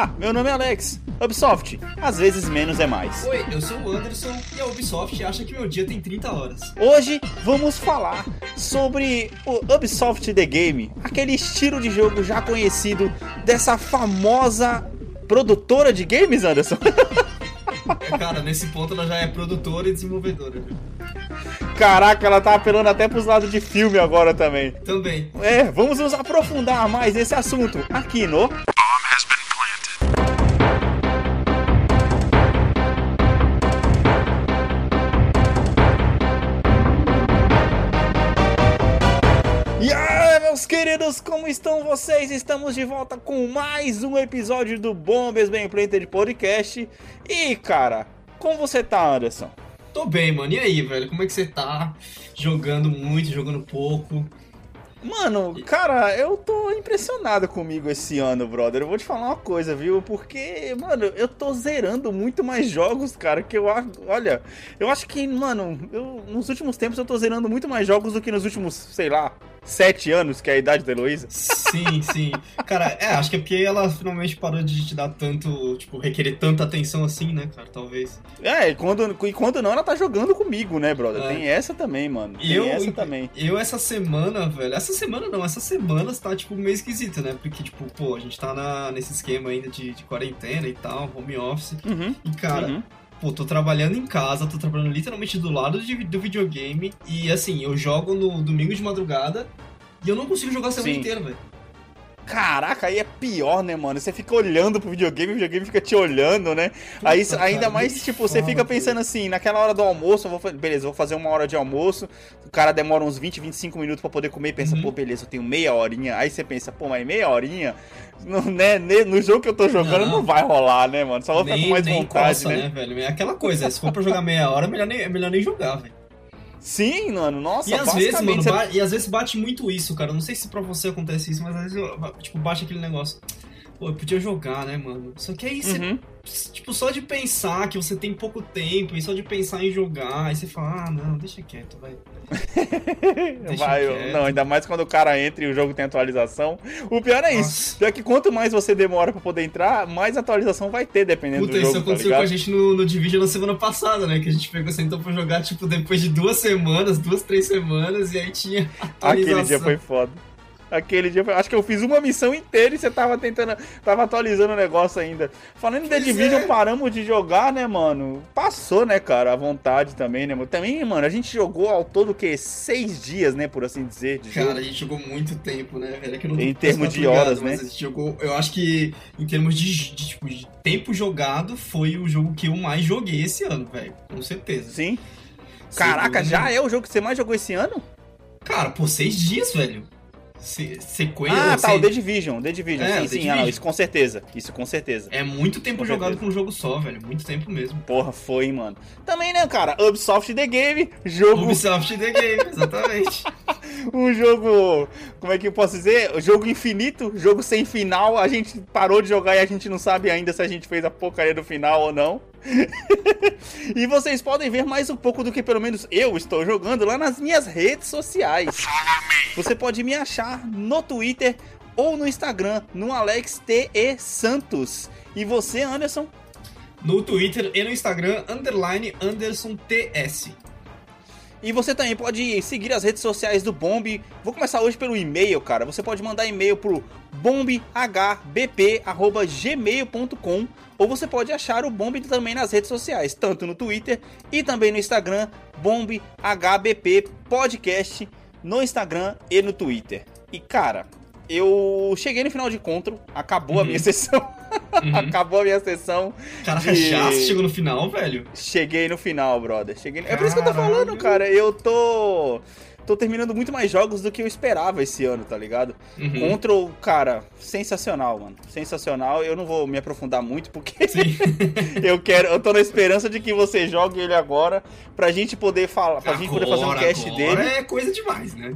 Olá, meu nome é Alex. Ubisoft, às vezes menos é mais. Oi, eu sou o Anderson e a Ubisoft acha que meu dia tem 30 horas. Hoje vamos falar sobre o Ubisoft The Game, aquele estilo de jogo já conhecido dessa famosa produtora de games, Anderson. É, cara, nesse ponto ela já é produtora e desenvolvedora. Caraca, ela tá apelando até pros lados de filme agora também. Também. É, vamos nos aprofundar mais nesse assunto aqui no. Queridos, como estão vocês? Estamos de volta com mais um episódio do Bombas Bem Planted Podcast. E, cara, como você tá, Anderson? Tô bem, mano. E aí, velho? Como é que você tá? Jogando muito, jogando pouco? Mano, cara, eu tô impressionado comigo esse ano, brother. Eu vou te falar uma coisa, viu? Porque, mano, eu tô zerando muito mais jogos, cara, que eu acho. Olha, eu acho que, mano, eu, nos últimos tempos eu tô zerando muito mais jogos do que nos últimos, sei lá, sete anos, que é a idade da Heloísa. Sim, sim. Cara, é, acho que é porque ela finalmente parou de te dar tanto, tipo, requerer tanta atenção assim, né, cara? Talvez. É, e quando, e quando não, ela tá jogando comigo, né, brother? É. Tem essa também, mano. Tem eu, essa também. Eu, essa semana, velho. Essa semana não, essa semana tá, tipo, meio esquisita, né? Porque, tipo, pô, a gente tá na, nesse esquema ainda de, de quarentena e tal, home office. Uhum. E, cara, uhum. Pô, tô trabalhando em casa, tô trabalhando literalmente do lado de- do videogame. E, assim, eu jogo no domingo de madrugada e eu não consigo jogar a semana Sim. inteira, velho. Caraca, aí é pior, né, mano? Você fica olhando pro videogame, o videogame fica te olhando, né? aí Puta, ainda cara, mais, nem tipo, você fica pensando assim, naquela hora do almoço, eu vou, beleza, vou fazer uma hora de almoço, o cara demora uns 20, 25 minutos pra poder comer e pensa, Uhum. pô, beleza, eu tenho meia horinha. Aí você pensa, pô, mas meia horinha, no, né, no jogo que eu tô jogando não, Não. vai rolar, né, mano? Só vou ficar com mais vontade, coça, né? né, velho? É aquela coisa, se for pra jogar meia hora, é melhor nem, é melhor nem jogar, velho. Sim, mano, nossa, E às vezes, mano, você- ba- e às vezes bate muito isso, cara. Eu Não sei se pra você acontece isso, mas às vezes, eu- tipo, bate aquele negócio. Pô, eu podia jogar, né, mano? Só que aí você, Uhum. tipo, só de pensar que você tem pouco tempo e só de pensar em jogar, aí você fala, ah, não, deixa quieto, vai. Deixa Vai, quieto. não, ainda mais quando o cara entra e o jogo tem atualização. O pior é isso. Nossa. Pior que quanto mais você demora pra poder entrar, mais atualização vai ter, dependendo Puta, do isso jogo, tá aconteceu com a gente no, no Division na semana passada, né? Que a gente pegou, sentou pra jogar, tipo, depois de duas semanas, duas, três semanas, e aí tinha atualização. Aquele dia foi foda. Aquele dia. Acho que eu fiz uma missão inteira e você tava tentando. Tava atualizando o negócio ainda. Falando em The Pois Division, é. paramos de jogar, né, mano? Passou, né, cara? A vontade também, né, mano? Também, mano, a gente jogou ao todo o quê? Seis dias, né, por assim dizer, Cara, jogo. a gente jogou muito tempo, né, velho? É que não Em termos de horas, né? A gente jogou, eu acho que em termos de, de, tipo, de tempo jogado, foi o jogo que eu mais joguei esse ano, velho. Com certeza. Sim. Caraca, Segundo- já é o jogo que você mais jogou esse ano? Cara, por seis dias, velho. Se, sequência. Ah, tá, o The Division, The Division. É, sim, o The sim, ah, não, Division. isso com certeza. Isso com certeza. É muito tempo Com jogado certeza. com um jogo só, velho. Muito tempo mesmo. Porra, foi, hein, mano. Também, né, cara? Ubisoft The Game, jogo, Ubisoft The Game, exatamente. um jogo, como é que eu posso dizer? Jogo infinito, jogo sem final. A gente parou de jogar e a gente não sabe ainda se a gente fez a porcaria do final ou não. e vocês podem ver mais um pouco do que pelo menos eu estou jogando lá nas minhas redes sociais. Você pode me achar no Twitter ou no Instagram, no Alex TE Santos. E você, Anderson? No Twitter e no Instagram, underline Anderson TS. E você também pode seguir as redes sociais do Bomb. Vou começar hoje pelo e-mail, cara. Você pode mandar e-mail pro bombhbp@gmail.com ou você pode achar o Bomb também nas redes sociais, tanto no Twitter e também no Instagram, bombhbp podcast no Instagram e no Twitter. E cara, eu cheguei no final de Control, acabou a Uhum. minha sessão, Uhum. acabou a minha sessão. Caraca, De- já chegou no final, velho? Cheguei no final, brother. Cheguei... É por isso que eu tô falando, cara. Eu tô. Tô terminando muito mais jogos do que eu esperava esse ano, tá ligado? Uhum. Control, cara, sensacional, mano. Sensacional. Eu não vou me aprofundar muito porque eu quero. Eu tô na esperança de que você jogue ele agora pra gente poder falar, pra gente poder fazer um cast agora dele. é coisa demais, né?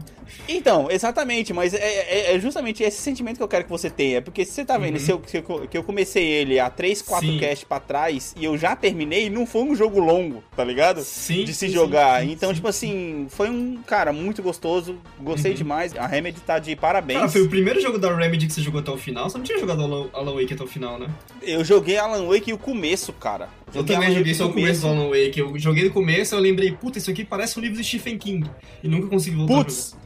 Então, exatamente, mas é, é- é justamente esse sentimento que eu quero que você tenha. Porque se você tá vendo, Uhum. se eu, se eu- que eu comecei ele há 3, 4 Sim. casts pra trás e eu já terminei, não foi um jogo longo, tá ligado? Sim. de se sim, jogar. sim, então, sim. tipo assim, foi um, cara, muito gostoso, gostei Uhum. demais. A Remedy tá de parabéns. Cara, foi o primeiro jogo da Remedy que você jogou até o final. Você não tinha jogado Alan, Alan Wake até o final, né? Eu joguei Alan Wake e o começo, cara. Eu Joguei também Alan joguei só o começo do Alan Wake. Eu joguei no começo e eu lembrei, puta, isso aqui parece um livro do Stephen King. E nunca consegui voltar Putz,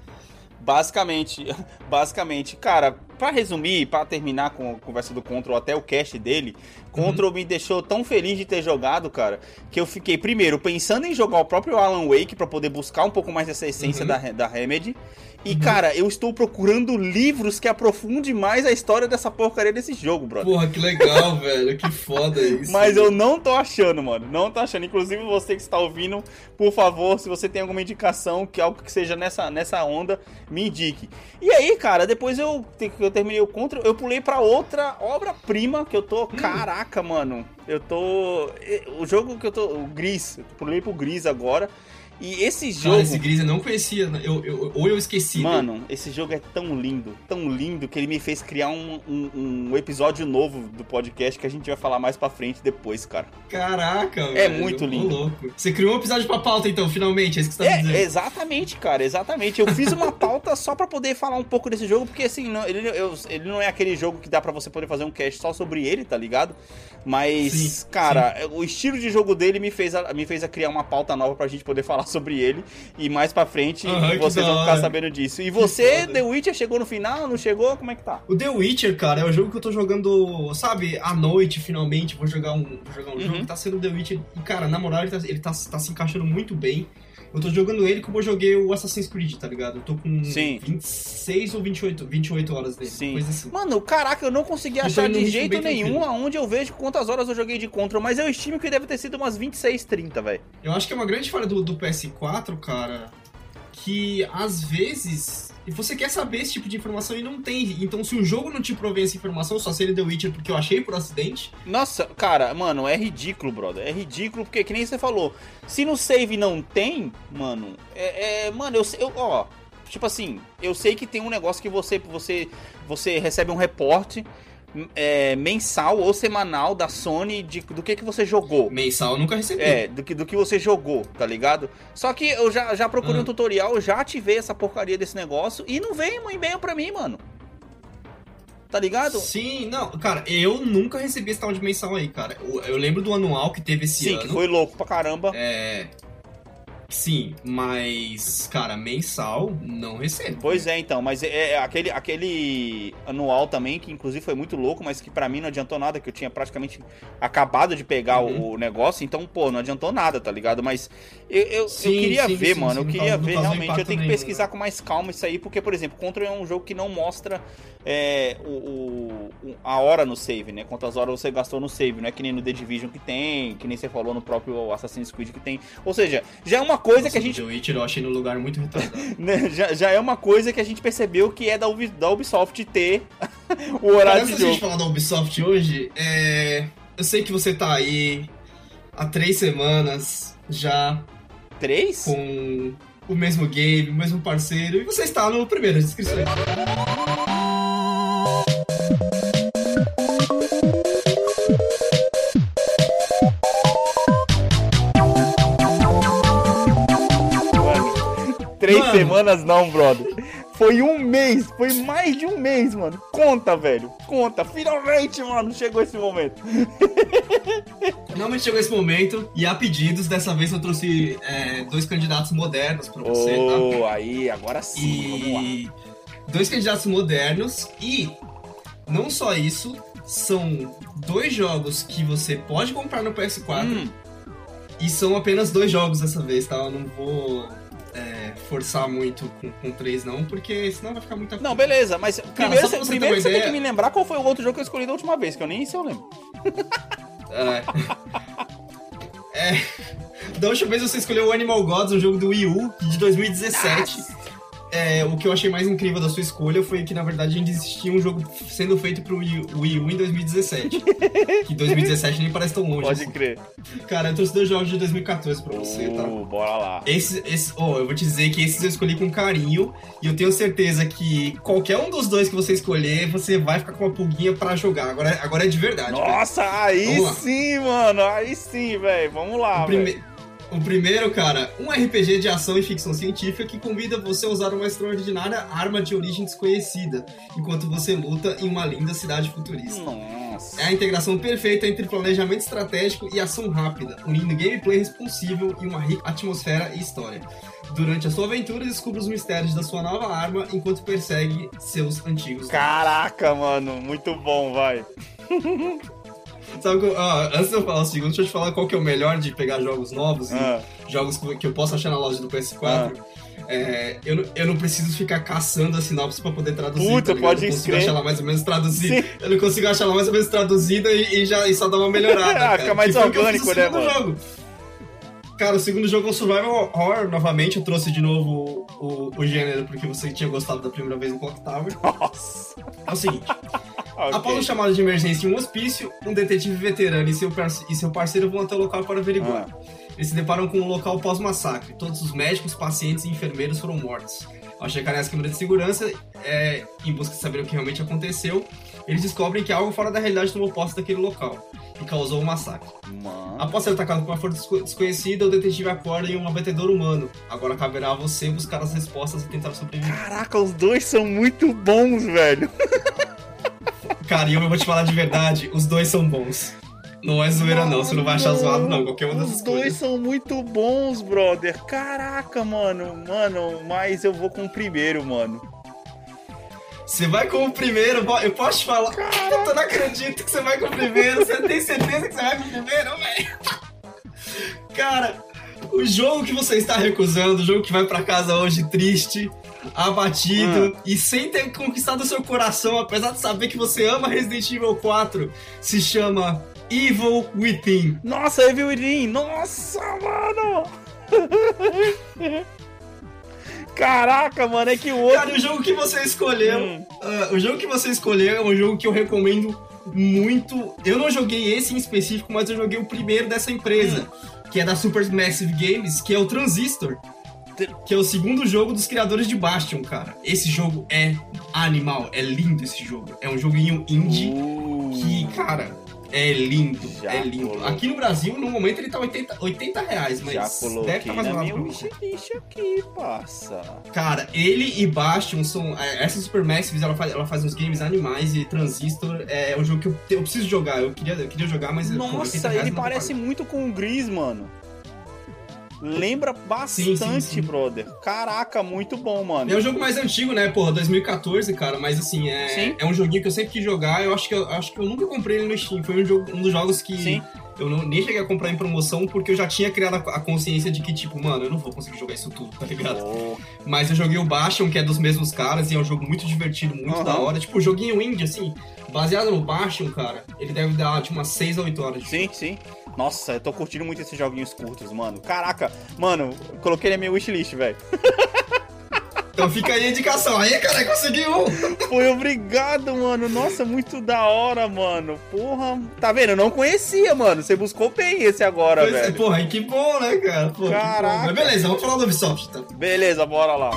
basicamente, basicamente, cara, pra resumir, pra terminar com a conversa do Control até o cast dele, Control me deixou tão feliz de ter jogado, cara, que eu fiquei primeiro pensando em jogar o próprio Alan Wake pra poder buscar um pouco mais dessa essência Uhum. da, da Remedy. E, Uhum. cara, eu estou procurando livros que aprofundem mais a história dessa porcaria desse jogo, brother. Porra, que legal, velho. Que foda isso. Mas eu não tô achando, mano. Não tô achando. Inclusive, você que está ouvindo, por favor, se você tem alguma indicação, que algo que seja nessa, nessa onda, me indique. E aí, cara, depois eu, eu terminei o Contra, eu pulei pra outra obra-prima que eu tô. Caraca, mano. Eu tô. O jogo que eu tô. O Gris. Eu pulei pro Gris agora. E esse jogo. Cara, esse Gris eu não conhecia. né? Eu, eu- ou eu esqueci. né? Mano, esse jogo é tão lindo, tão lindo, que ele me fez criar um, um, um episódio novo do podcast que a gente vai falar mais pra frente depois, cara. Caraca, É velho. muito lindo. louco. Você criou um episódio pra pauta, então, finalmente. É isso que você tá me É, dizendo. exatamente, cara, exatamente. Eu fiz uma pauta só pra poder falar um pouco desse jogo, porque assim, não- ele, eu- ele não é aquele jogo que dá pra você poder fazer um cast só sobre ele, tá ligado? Mas, Sim, cara, o estilo de jogo dele me fez, a, me fez a criar uma pauta nova pra gente poder falar sobre ele. E mais pra frente vocês vão ficar sabendo disso. E você. The Witcher, chegou no final? Não chegou? Como é que tá? O The Witcher, cara, é o jogo que eu tô jogando, sabe, à noite, finalmente. Vou jogar um, vou jogar um Uhum. jogo que tá sendo The Witcher. E, cara, na moral, ele, tá, ele tá, tá se encaixando muito bem. Eu tô jogando ele como eu joguei o Assassin's Creed, tá ligado? Eu tô com Sim. 26 ou 28, 28 horas dele, Sim. coisa assim. Mano, caraca, eu não consegui achar de jeito nenhum tranquilo. aonde eu vejo quantas horas eu joguei de Control, mas eu estimo que deve ter sido umas 26, 30, velho. Eu acho que é uma grande falha do, do PS4, cara, que às vezes você quer saber esse tipo de informação e não tem. Então, se o jogo não te provém essa informação, só se ele The Witcher porque eu achei por acidente, Nossa, cara, mano, é ridículo, brother. É ridículo porque, que nem você falou, se no save não tem, mano, é. é- mano, eu, eu. Ó, tipo assim, eu sei que tem um negócio que você você, você recebe um reporte é, mensal ou semanal da Sony de, do que, que você jogou. mensal eu nunca recebi. É, do que, do que você jogou, tá ligado? Só que eu já, já procurei Ah. um tutorial, eu já ativei essa porcaria desse negócio e não veio um e-mail pra mim, mano. Tá ligado? Sim, não, cara, eu nunca recebi esse tal de mensal aí, cara. Eu, eu lembro do anual que teve esse Sim, ano. que foi louco pra caramba. É. Sim, mas, cara, mensal não recebo. Pois é, então, mas é, é aquele, aquele anual também, que inclusive foi muito louco, mas que pra mim não adiantou nada, que eu tinha praticamente acabado de pegar Uhum. o negócio, então, pô, não adiantou nada, tá ligado? Mas eu, eu, eu Sim, queria sim, ver, sim, mano, eu queria não ver realmente, eu tenho que nenhum, pesquisar né? com mais calma isso aí, porque, por exemplo, Control é um jogo que não mostra é, o, o- o- a hora no save, né? Quantas horas você gastou no save, não é que nem no The Division que tem, que nem você falou no próprio Assassin's Creed que tem. Ou seja, já é uma coisa Nossa, que a gente eu achei no lugar muito retardado. né, já, já é uma coisa que a gente percebeu que é da, Ubi- da Ubisoft ter o Cara, horário antes de da gente jogo. falar da Ubisoft hoje, é... eu sei que você tá aí há três semanas já Três? com o mesmo game, o mesmo parceiro, e você está no primeiro descrição. Três Mano. semanas não, brother. Foi um mês, foi mais de um mês, mano. Conta, velho. Conta. Finalmente, mano, chegou esse momento. Finalmente chegou esse momento, e há pedidos, dessa vez eu trouxe é, dois candidatos modernos pra você, tá? Oh, aí, agora sim, vamos lá. E dois candidatos modernos e não só isso, são dois jogos que você pode comprar no PS4 Hum, e são apenas dois jogos dessa vez, tá? Eu não vou forçar muito com, com três não, porque senão vai ficar muita não, beleza, mas primeiro, só pra você, primeiro você tem que me lembrar qual foi o outro jogo que eu escolhi da última vez, que eu nem sei eu lembro. É. é. Da última vez você escolheu o Animal Gods, um jogo do Wii U de 2017. É, o que eu achei mais incrível da sua escolha foi que, na verdade, ainda existia um jogo sendo feito pro Wii, Wii U em 2017. que 2017 nem parece tão longe. Pode assim. crer. Cara, eu trouxe dois jogos de 2014 pra você, tá? Oh, bora lá. Esses, esses, oh, eu vou te dizer que esses eu escolhi com carinho e eu tenho certeza que qualquer um dos dois que você escolher, você vai ficar com uma pulguinha pra jogar. Agora, agora é de verdade. Nossa, aí Vamos lá. sim, mano. Aí sim, velho. Vamos lá, velho. O primeiro, cara, um RPG de ação e ficção científica que convida você a usar uma extraordinária arma de origem desconhecida, enquanto você luta em uma linda cidade futurista. Nossa. É a integração perfeita entre planejamento estratégico e ação rápida, unindo gameplay responsível e uma rica atmosfera e história. Durante a sua aventura, descubra os mistérios da sua nova arma enquanto persegue seus antigos. Caraca, mano, muito bom, vai. Sabe, ó, antes de eu falar o segundo, deixa eu te falar qual que é o melhor de pegar jogos novos Ah. e jogos que eu posso achar na loja do PS4. É, eu, não- eu não preciso ficar caçando a sinopse pra poder traduzir. Puta, tá pode Eu consigo crer. achar ela mais ou menos traduzida. Sim. Eu não consigo achar ela mais ou menos traduzida e, e já, e só dá uma melhorada. Ah, fica mais o orgânico, né, mano? Jogo. Cara, o segundo jogo é um survival horror, novamente. Eu trouxe de novo o, o, o gênero porque você tinha gostado da primeira vez no Clock Tower. Nossa. É o seguinte. Ok. Após um chamado de emergência em um hospício, um detetive veterano e seu, e seu parceiro vão até o local para averiguar. Ah. Eles se deparam com um local pós-massacre. Todos os médicos, pacientes e enfermeiros foram mortos. Ao checarem as câmeras de segurança, é, em busca de saber o que realmente aconteceu, eles descobrem que algo fora da realidade tomou posse daquele local e causou o massacre. Mano. Após ser atacado por uma força desco- desconhecida, o detetive acorda em um abatedor humano. Agora caberá a você buscar as respostas e tentar sobreviver. Caraca, os dois são muito bons, velho. Cara, e eu vou te falar de verdade, os dois são bons. Não é zoeira não, você não vai achar zoado não, qualquer uma das Os dois coisas. são muito bons, brother. Caraca, mano. Mano, mas eu vou com o primeiro, mano. Você vai com o primeiro, eu posso te falar. Eu não acredito que você vai com o primeiro. Você tem certeza que você vai com o primeiro, velho? Cara, o jogo que você está recusando, o jogo que vai pra casa hoje triste, abatido e sem ter conquistado seu coração, apesar de saber que você ama Resident Evil 4, se chama Evil Within. Nossa, Evil Within. Nossa, mano. Caraca, mano, é que o outro... Cara, o jogo que você escolheu, Hum. ah, o jogo que você escolheu é um jogo que eu recomendo muito. Eu não joguei esse em específico, mas eu joguei o primeiro dessa empresa, que é da Supermassive Games, que é o Transistor. Que é o segundo jogo dos criadores de Bastion, cara. Esse jogo é animal, é lindo esse jogo. É um joguinho indie Uh, que, cara, é lindo, Já é lindo. coloquei. Aqui no Brasil, no momento, ele tá 80, 80 reais, mas já deve estar mais na barato wishlist aqui, passa. Cara, ele e Bastion são. é, Essa Supermassive, ela faz, ela faz uns games animais e Transistor é um jogo que eu, eu preciso jogar. Eu queria, eu queria jogar, mas. pô, 80 Nossa, ele parece muito com o Gris, mano. Lembra bastante, sim, sim. brother. Caraca, muito bom, mano. É um jogo mais antigo, né, porra, 2014, cara, mas assim, é, Sim. é um joguinho que eu sempre quis jogar. Eu acho que eu, acho que eu nunca comprei ele no Steam. Foi um, jogo, um dos jogos que Sim. eu não, nem cheguei a comprar em promoção porque eu já tinha criado a, a consciência de que, tipo, mano, eu não vou conseguir jogar isso tudo, tá ligado? Pô, Mas eu joguei o Bastion, que é dos mesmos caras, e é um jogo muito divertido, muito Aham. da hora. Tipo, joguinho indie, assim, baseado no Bastion, cara, ele deve dar, tipo, umas 6 a 8 horas de Sim, sim. Nossa, eu tô curtindo muito esses joguinhos curtos, mano. Caraca, mano, coloquei na minha wishlist, velho. Então fica aí a indicação. Aí, cara, conseguiu! Foi obrigado, mano. Nossa, muito da hora, mano. Porra, tá vendo? Eu não conhecia, mano. Você buscou bem esse agora, Pois é, velho. porra, e que bom, né, cara? Bom. Caraca. Mas beleza, vamos falar do Ubisoft, então. Beleza, bora lá.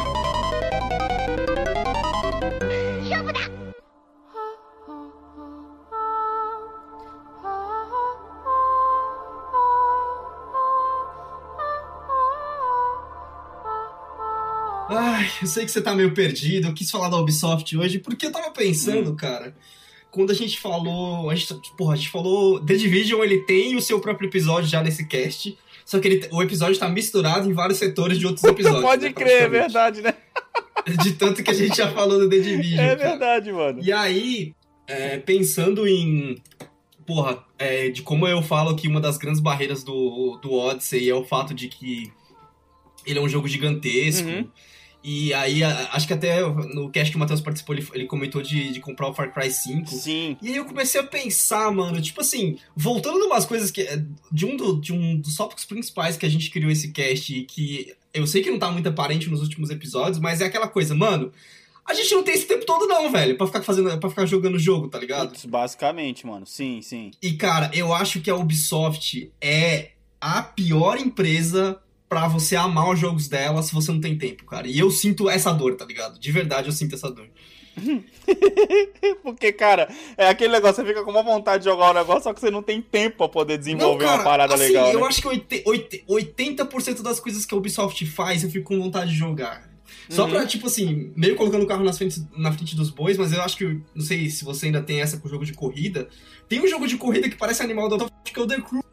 Ai, eu sei que você tá meio perdido. Eu quis falar da Ubisoft hoje porque eu tava Hum. pensando, cara. Quando a gente falou. A gente, porra, a gente falou. The Division, ele tem o seu próprio episódio já nesse cast. Só que ele, o episódio tá misturado em vários setores de outros episódios. Pode né, crer, é verdade, né? De tanto que a gente já falou do The Division. É cara. verdade, mano. E aí, é, pensando em. Porra, é, de como eu falo que uma das grandes barreiras do, do Odyssey é o fato de que ele é um jogo gigantesco. Uhum. E aí, acho que até no cast que o Matheus participou, ele, ele comentou de, de comprar o Far Cry 5. Sim. E aí eu comecei a pensar, mano, tipo assim, voltando umas coisas que. De um, do- de um dos tópicos principais que a gente criou esse cast e que eu sei que não tá muito aparente nos últimos episódios, mas é aquela coisa, mano. A gente não tem esse tempo todo, não, velho, pra ficar fazendo. para ficar jogando o jogo, tá ligado? Basicamente, mano. Sim, sim. E, cara, eu acho que a Ubisoft é a pior empresa pra você amar os jogos dela se você não tem tempo, cara. E eu sinto essa dor, tá ligado? De verdade, eu sinto essa dor. Porque, cara, é aquele negócio, você fica com uma vontade de jogar o um negócio, só que você não tem tempo pra poder desenvolver não, cara, uma parada assim, legal. Eu né? acho que 80% das coisas que a Ubisoft faz, eu fico com vontade de jogar. Só uhum. pra, tipo assim, meio colocando o carro na frente, na frente dos bois, mas eu acho que, não sei se você ainda tem essa com o jogo de corrida. Tem um jogo de corrida que parece animal da que é o The Crew.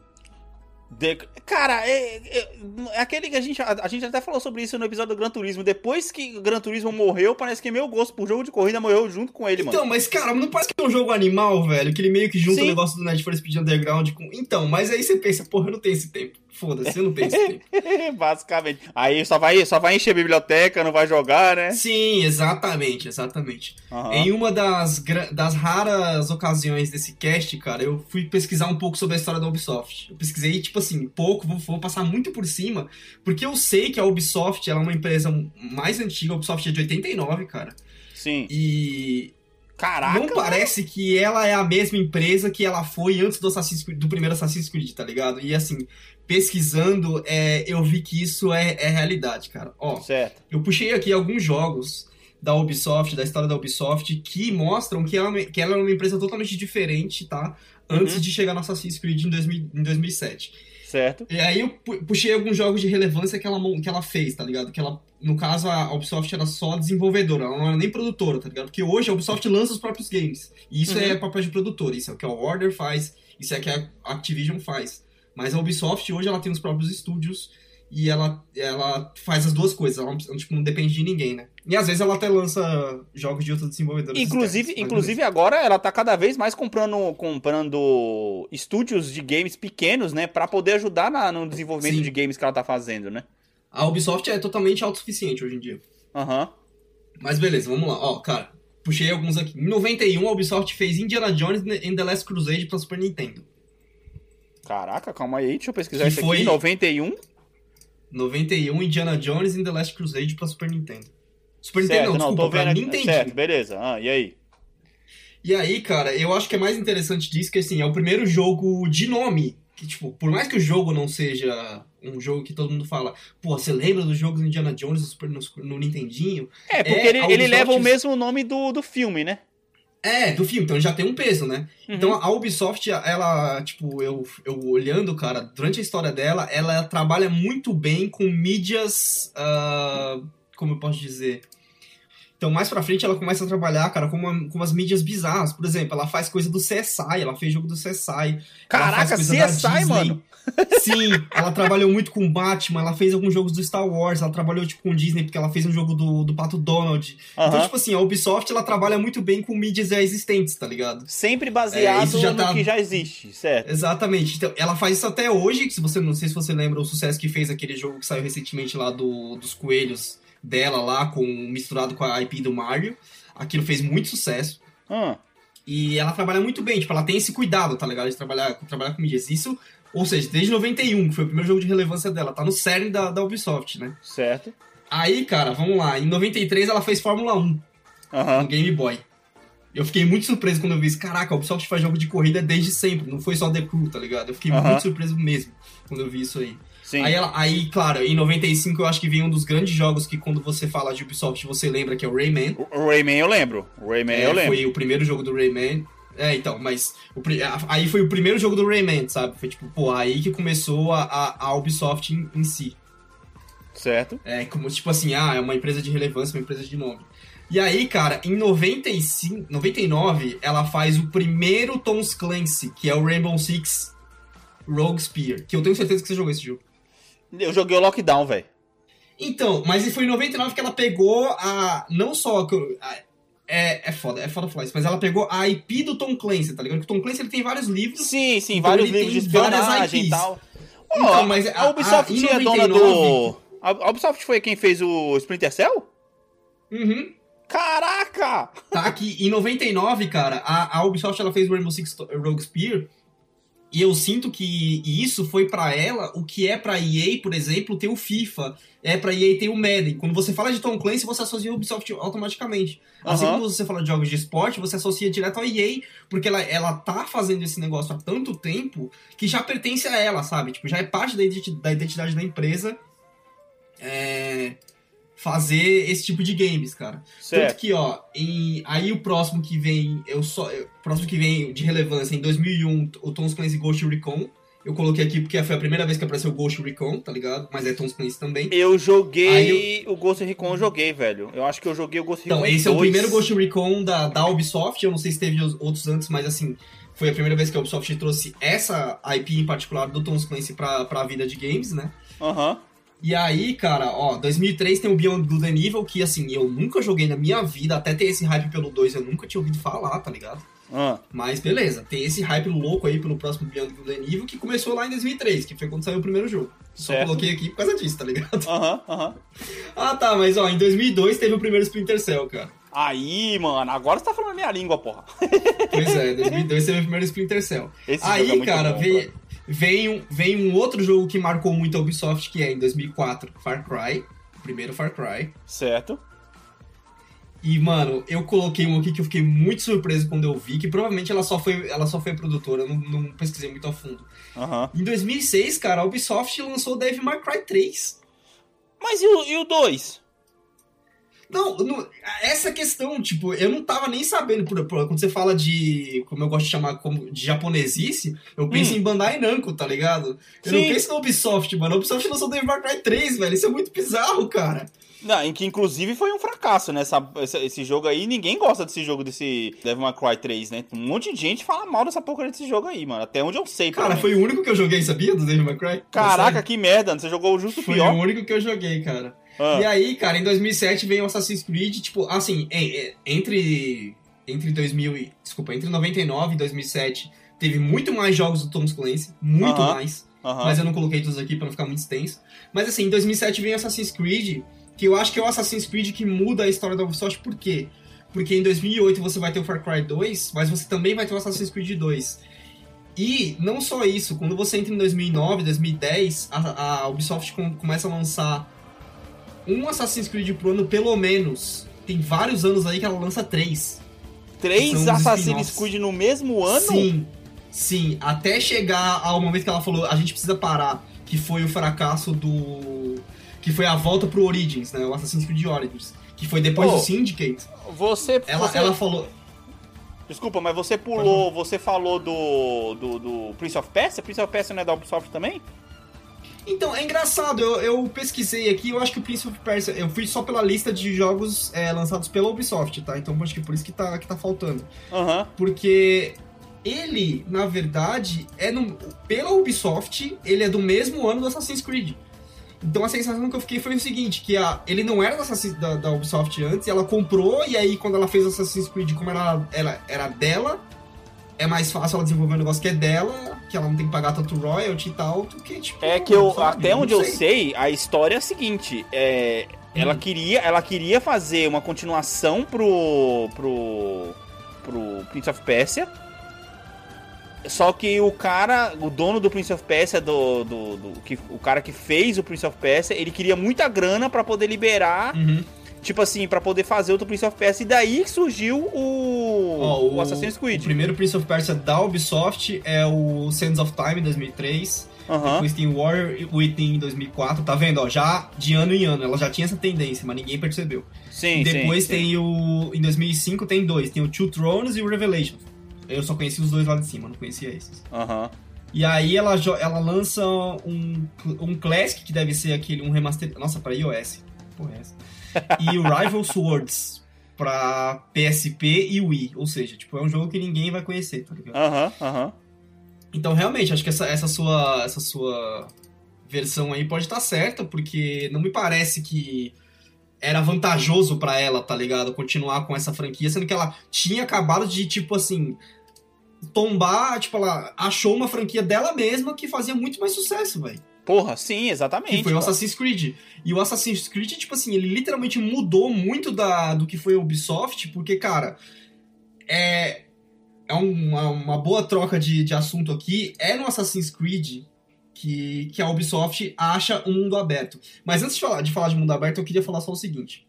De... Cara, é, é, é, aquele que a gente, a, a, gente até falou sobre isso no episódio do Gran Turismo. Depois que o Gran Turismo morreu, parece que meu gosto por jogo de corrida morreu junto com ele, mano. Então, mas cara, não parece que é um jogo animal, velho? Que ele meio que junta Sim. o negócio do Need for Speed Underground com. Então, mas aí você pensa, porra, eu não tenho esse tempo. Foda-se, eu não esse tempo. Basicamente. Aí só vai, só vai encher a biblioteca, não vai jogar, né? Sim, exatamente, exatamente. Uhum. Em uma das, das raras ocasiões desse cast, cara, eu fui pesquisar um pouco sobre a história da Ubisoft. Eu pesquisei, tipo assim, pouco, vou, vou passar muito por cima, porque eu sei que a Ubisoft ela é uma empresa mais antiga, a Ubisoft é de 89, cara. Sim. E Caraca! Não parece que ela é a mesma empresa que ela foi antes do, Assassin's Creed, do primeiro Assassin's Creed, tá ligado? E assim, pesquisando, é, eu vi que isso é, é realidade, cara. Ó, certo. eu puxei aqui alguns jogos da Ubisoft, da história da Ubisoft, que mostram que ela, que ela é uma empresa totalmente diferente, tá? Antes uhum. de chegar no Assassin's Creed em, 2000, em 2007. Certo. E aí eu puxei alguns jogos de relevância que ela, que ela fez, tá ligado? Que ela, no caso, a Ubisoft era só desenvolvedora, ela não era nem produtora, tá ligado? Porque hoje a Ubisoft lança os próprios games. E isso uhum. é papel de produtora, isso é o que a Warner faz, isso é o que a Activision faz. Mas a Ubisoft hoje ela tem os próprios estúdios e ela, ela faz as duas coisas, ela tipo, não depende de ninguém, né? E às vezes ela até lança jogos de outros desenvolvedores. Inclusive, externos, inclusive agora ela tá cada vez mais comprando, comprando estúdios de games pequenos, né? para poder ajudar na, no desenvolvimento Sim. de games que ela tá fazendo, né? A Ubisoft é totalmente autossuficiente hoje em dia. Aham. Uhum. Mas beleza, vamos lá. Ó, cara, puxei alguns aqui. Em 91, a Ubisoft fez Indiana Jones and The Last Crusade pra Super Nintendo. Caraca, calma aí, deixa eu pesquisar que isso foi... aqui. 91? 91, Indiana Jones and The Last Crusade pra Super Nintendo. Super certo, Nintendo não, desculpa, pra Nintendo. Certo, beleza. Ah, e aí? E aí, cara, eu acho que é mais interessante disso que, assim, é o primeiro jogo de nome. Que, tipo, por mais que o jogo não seja um jogo que todo mundo fala, pô, você lembra do jogo do Indiana Jones no, no Nintendinho? É, porque é, ele, ele leva o mesmo nome do, do filme, né? É, do filme, então já tem um peso, né? Uhum. Então a Ubisoft, ela, tipo, eu, eu olhando, cara, durante a história dela, ela trabalha muito bem com mídias. Uh, como eu posso dizer? Então, mais pra frente, ela começa a trabalhar, cara, com, uma, com umas mídias bizarras. Por exemplo, ela faz coisa do CSI, ela fez jogo do CSI. Caraca, CSI, mano! Sim, ela trabalhou muito com Batman, ela fez alguns jogos do Star Wars, ela trabalhou, tipo, com Disney, porque ela fez um jogo do, do Pato Donald. Uhum. Então, tipo assim, a Ubisoft, ela trabalha muito bem com mídias já existentes, tá ligado? Sempre baseado é, no tá... que já existe, certo? Exatamente. Então, ela faz isso até hoje, se você, não sei se você lembra o sucesso que fez aquele jogo que saiu recentemente lá do, dos coelhos dela lá, com misturado com a IP do Mario. Aquilo fez muito sucesso. Hum. E ela trabalha muito bem, tipo, ela tem esse cuidado, tá ligado? De trabalhar, trabalhar com mídias. Isso, ou seja, desde 91, que foi o primeiro jogo de relevância dela, tá no cerne da, da Ubisoft, né? Certo. Aí, cara, vamos lá. Em 93 ela fez Fórmula 1 uhum. no Game Boy. Eu fiquei muito surpreso quando eu vi isso. Caraca, a Ubisoft faz jogo de corrida desde sempre, não foi só The Crew, tá ligado? Eu fiquei uhum. muito surpreso mesmo quando eu vi isso aí. Sim. Aí, ela, aí, claro, em 95 eu acho que vem um dos grandes jogos que quando você fala de Ubisoft você lembra que é o Rayman. O, Rayman eu lembro. O Rayman é, eu lembro. Foi o primeiro jogo do Rayman. É, então, mas o, aí foi o primeiro jogo do Rayman, sabe? Foi tipo, pô, aí que começou a, a, a Ubisoft em, em, si. Certo. É, como tipo assim, ah, é uma empresa de relevância, uma empresa de nome. E aí, cara, em 95, 99, ela faz o primeiro Tom Clancy, que é o Rainbow Six Rogue Spear, que eu tenho certeza que você jogou esse jogo. Eu joguei o Lockdown, velho. Então, mas foi em 99 que ela pegou a. Não só. A, é, é foda, é foda falar isso, mas ela pegou a IP do Tom Clancy, tá ligado? Porque o Tom Clancy ele tem vários livros. Sim, sim, então vários livros de espionagem e tal. Oh, então, mas a, a Ubisoft a, 99... dona do. A Ubisoft foi quem fez o Splinter Cell? Uhum. Caraca! Tá aqui, em 99, cara, a, a Ubisoft ela fez o Rainbow Six Rogue Spear e eu sinto que isso foi para ela o que é para EA, por exemplo, ter o FIFA, é para EA ter o Madden. Quando você fala de Tom Clancy, você associa o Ubisoft automaticamente. Uhum. Assim como você fala de jogos de esporte, você associa direto ao EA, porque ela, ela tá fazendo esse negócio há tanto tempo que já pertence a ela, sabe? Tipo, já é parte da identidade da, empresa. É... fazer esse tipo de games, cara. Certo. Tanto que, ó, em, aí o próximo que vem, eu só, eu- o próximo que vem de relevância, em 2001, o Tom Clancy Ghost Recon. Eu coloquei aqui porque foi a primeira vez que apareceu o Ghost Recon, tá ligado? Mas é Tom Clancy também. Eu joguei Aí o Ghost Recon, eu joguei, velho. Eu acho que eu joguei o Ghost Recon Então, esse é o 2. primeiro Ghost Recon da, da Ubisoft. Eu não sei se teve os outros antes, mas assim, foi a primeira vez que a Ubisoft trouxe essa IP em particular do Tom Clancy pra, pra vida de games, né? Aham. E aí, cara, ó, 2003 tem o Beyond Good and Evil, que assim, eu nunca joguei na minha vida, até ter esse hype pelo 2 eu nunca tinha ouvido falar, tá ligado? Ah, Mas beleza, tem esse hype louco aí pelo próximo Beyond Good and Evil, que começou lá em 2003, que foi quando saiu o primeiro jogo. Só Certo. coloquei aqui por causa disso, tá ligado? Aham, aham. Ah, tá, mas ó, em 2002 teve o primeiro Splinter Cell, cara. Aí, mano, agora você tá falando a minha língua, porra. Pois é, em 2002 teve o primeiro Splinter Cell. Esse é Aí, muito cara, bom, vem, vem, um, vem um outro jogo que marcou muito a Ubisoft, que é em 2004, Far Cry. O primeiro Far Cry. Certo. E, mano, eu coloquei um aqui que eu fiquei muito surpreso quando eu vi, que provavelmente ela só foi, ela só foi produtora, eu não, não pesquisei muito a fundo. Aham. Em 2006, cara, a Ubisoft lançou Devil May Cry 3. Mas e o, e o 2? Não, não, essa questão, tipo, eu não tava nem sabendo, por, por- quando você fala de, como eu gosto de chamar, como, de japonesice, eu penso Hum. em Bandai Namco, tá ligado? Eu não Sim. penso na Ubisoft, mano, a Ubisoft lançou Devil May Cry 3, velho, isso é muito bizarro, cara. Não, em que inclusive foi um fracasso, né? Essa, esse, esse jogo aí, ninguém gosta desse jogo, desse Devil May Cry 3, né? Um monte de gente fala mal dessa porcaria desse jogo aí, mano. Até onde eu sei, Cara, foi o único que eu joguei, sabia, do Devil May Cry? Caraca, que merda, você jogou justo o Foi pior. o único que eu joguei, cara. Ah, E aí, cara, em 2007 veio o Assassin's Creed, tipo, assim, entre entre 2000 e, desculpa, entre 99 e 2007 teve muito mais jogos do Tom Clancy, muito Aham. mais, aham. mas eu não coloquei todos aqui pra não ficar muito extenso. Mas assim, em 2007 veio Assassin's Creed, que eu acho que é o Assassin's Creed que muda a história da Ubisoft, por quê? Porque em 2008 você vai ter o Far Cry 2, mas você também vai ter o Assassin's Creed 2. E não só isso, quando você entra em 2009, 2010, a, a Ubisoft com- começa a lançar um Assassin's Creed pro ano, pelo menos. Tem vários anos aí que ela lança três. Três Assassin's. Creed no mesmo ano? Sim, sim. Até chegar ao momento que ela falou, a gente precisa parar, que foi o fracasso do... Que foi a volta pro Origins, né? O Assassin's Creed Origins. Que foi depois Oh. do Syndicate. Você, Ela, você- ela falou... Desculpa, mas você pulou, você falou do, do, do Prince of Persia? Prince of Persia não é da Ubisoft também? Então, é engraçado, eu, eu pesquisei aqui, eu acho que o Prince of Persia, eu fui só pela lista de jogos é, lançados pela Ubisoft, tá? Então acho que por isso que tá, que tá faltando. Aham. Porque ele, na verdade, é no, pela Ubisoft, ele é do mesmo ano do Assassin's Creed. Então a sensação que eu fiquei foi o seguinte, que a, ele não era da, da Ubisoft antes, ela comprou, e aí quando ela fez o Assassin's Creed, como ela, ela era dela, é mais fácil ela desenvolver um negócio que é dela, que ela não tem que pagar tanto royalty e tal, do que, tipo... É que eu, sabe? até onde eu sei, a história é a seguinte, é, ela Hum. queria, ela queria fazer uma continuação pro pro pro Prince of Persia. Só que o cara, o dono do Prince of Persia, do, do, do- que, o cara que fez o Prince of Persia, ele queria muita grana pra poder liberar, Uhum. Tipo assim, pra poder fazer outro Prince of Persia. E daí surgiu o, Ó, o Assassin's Creed. O primeiro Prince of Persia da Ubisoft é o Sands of Time, em 2003. Aham. Depois tem War Within em 2004. Tá vendo? Ó, já de ano em ano. Ela já tinha essa tendência, mas ninguém percebeu. Sim, Depois sim, tem o... Em 2005 tem dois. Tem o Two Thrones e o Revelations. Eu só conheci os dois lá de cima, não conhecia esses. Aham. E aí ela, ela lança um, um Classic, que deve ser aquele, um remaster... Nossa, pra iOS. Porra, é essa? E o Rival Swords pra PSP e Wii. Ou seja, tipo, é um jogo que ninguém vai conhecer, tá ligado? Aham, aham. Então, realmente, acho que essa, essa, sua, essa sua versão aí pode estar certa, porque não me parece que era vantajoso pra ela, tá ligado? Continuar com essa franquia, sendo que ela tinha acabado de, tipo assim, tombar, tipo, ela achou uma franquia dela mesma que fazia muito mais sucesso, velho. Porra, sim, exatamente. Que foi o. Assassin's Creed. E o Assassin's Creed, tipo assim, ele literalmente mudou muito da, do que foi a Ubisoft, porque, cara, é, é uma, uma boa troca de, de assunto aqui. É no Assassin's Creed que, que a Ubisoft acha um mundo aberto. Mas antes de falar, de falar de mundo aberto, eu queria falar só o seguinte.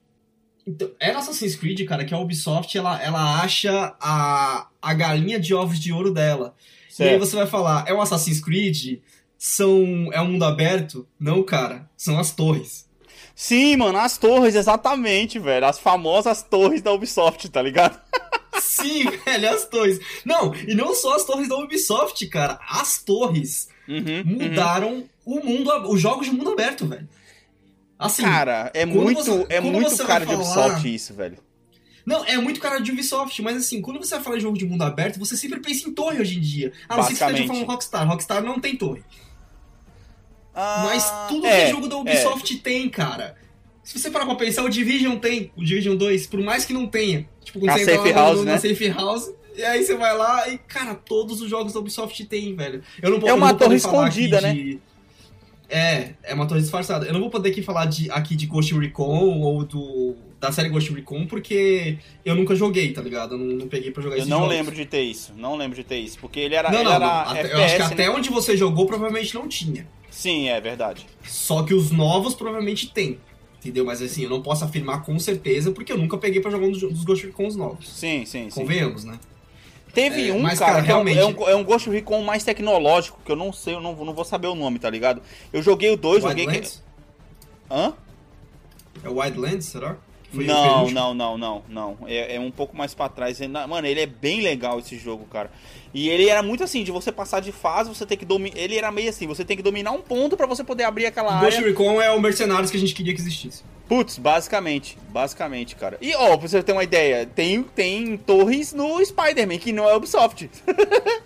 Então, é no Assassin's Creed, cara, que a Ubisoft ela, ela acha a, a galinha de ovos de ouro dela. E aí Certo. você vai falar, é um Assassin's Creed? São, é um mundo aberto? Não, cara. São as torres. Sim, mano, as torres, exatamente, velho. As famosas torres da Ubisoft, tá ligado? Sim, velho, as torres. Não, e não só as torres da Ubisoft, cara. As torres uhum, mudaram uhum. o mundo, os jogos de mundo aberto, velho. Assim, cara, é muito, você, é muito cara de Ubisoft isso, velho. Não, é muito cara de Ubisoft, mas assim, quando você vai falar de jogo de mundo aberto, você sempre pensa em torre hoje em dia. Ah, não sei se você esteja falando Rockstar. Rockstar não tem torre. Ah, mas tudo é, que jogo da Ubisoft é. tem, cara. Se você parar pra pensar, o Division tem, o Division 2, por mais que não tenha. Tipo, quando a você Safe entra House, no, né? na Safe House, e aí você vai lá e, cara, todos os jogos da Ubisoft tem, velho. Eu não, é uma torre escondida, né? De... É, é uma torre disfarçada. Eu não vou poder aqui falar de, aqui de Ghost Recon ou do da série Ghost Recon porque eu nunca joguei, tá ligado? Eu não, não peguei pra jogar Eu não jogos. lembro de ter isso, não lembro de ter isso, porque ele era. Não, ele não, era não até, FPS, eu acho que né? até onde você jogou provavelmente não tinha. Sim, é verdade. Só que os novos provavelmente tem. Entendeu? Mas assim, eu não posso afirmar com certeza porque eu nunca peguei pra jogar um dos, dos Ghost Recons novos. Sim, sim, sim. Convenhamos, né? Teve É, um, mas, cara, cara, é um- realmente- é um, é um Ghost Recon mais tecnológico, que eu não sei, eu não, não vou saber o nome, tá ligado? Eu joguei o 2, joguei... Hã? É o Wildlands, será? Foi Não, não, não, não, não. É, é um pouco mais pra trás. Mano, ele é bem legal esse jogo, cara. E ele era muito assim, de você passar de fase, você tem que dominar. Ele era meio assim, você tem que dominar um ponto pra você poder abrir aquela O Ghost área. Recon é o Mercenários que a gente queria que existisse. Putz, basicamente. Basicamente, cara. E, ó, pra você ter uma ideia, tem, tem torres no Spider-Man, que não é Ubisoft.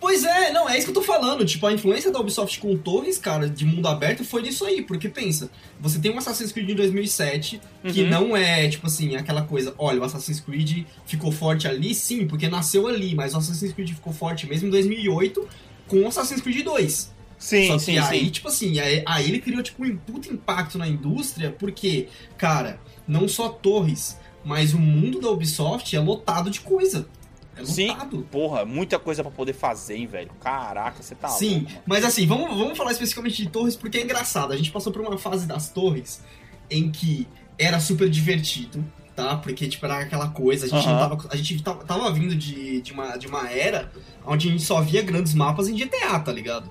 Pois é, não, é isso que eu tô falando. Tipo, a influência da Ubisoft com torres, cara, de mundo aberto foi nisso aí. Porque pensa, você tem um Assassin's Creed em 2007, que Uhum. não é, tipo assim, aquela coisa, olha, o Assassin's Creed ficou forte ali, sim, porque nasceu ali, mas o Assassin's Creed ficou forte mesmo em 2008 com o Assassin's Creed 2. Sim, Só que sim, aí, sim. tipo assim, aí, aí ele criou, tipo, um puto impacto na indústria, porque, cara, não só torres, mas o mundo da Ubisoft é lotado de coisa. É Sim. lotado. Porra, muita coisa pra poder fazer, hein, velho. Caraca, você tá Sim, louco, mas assim, vamos, vamos falar especificamente de torres porque é engraçado. A gente passou por uma fase das torres em que era super divertido, tá? Porque, tipo, era aquela coisa, a gente, Aham. tava, a gente tava, tava vindo de, de, uma, de uma era onde a gente só via grandes mapas em GTA, tá ligado?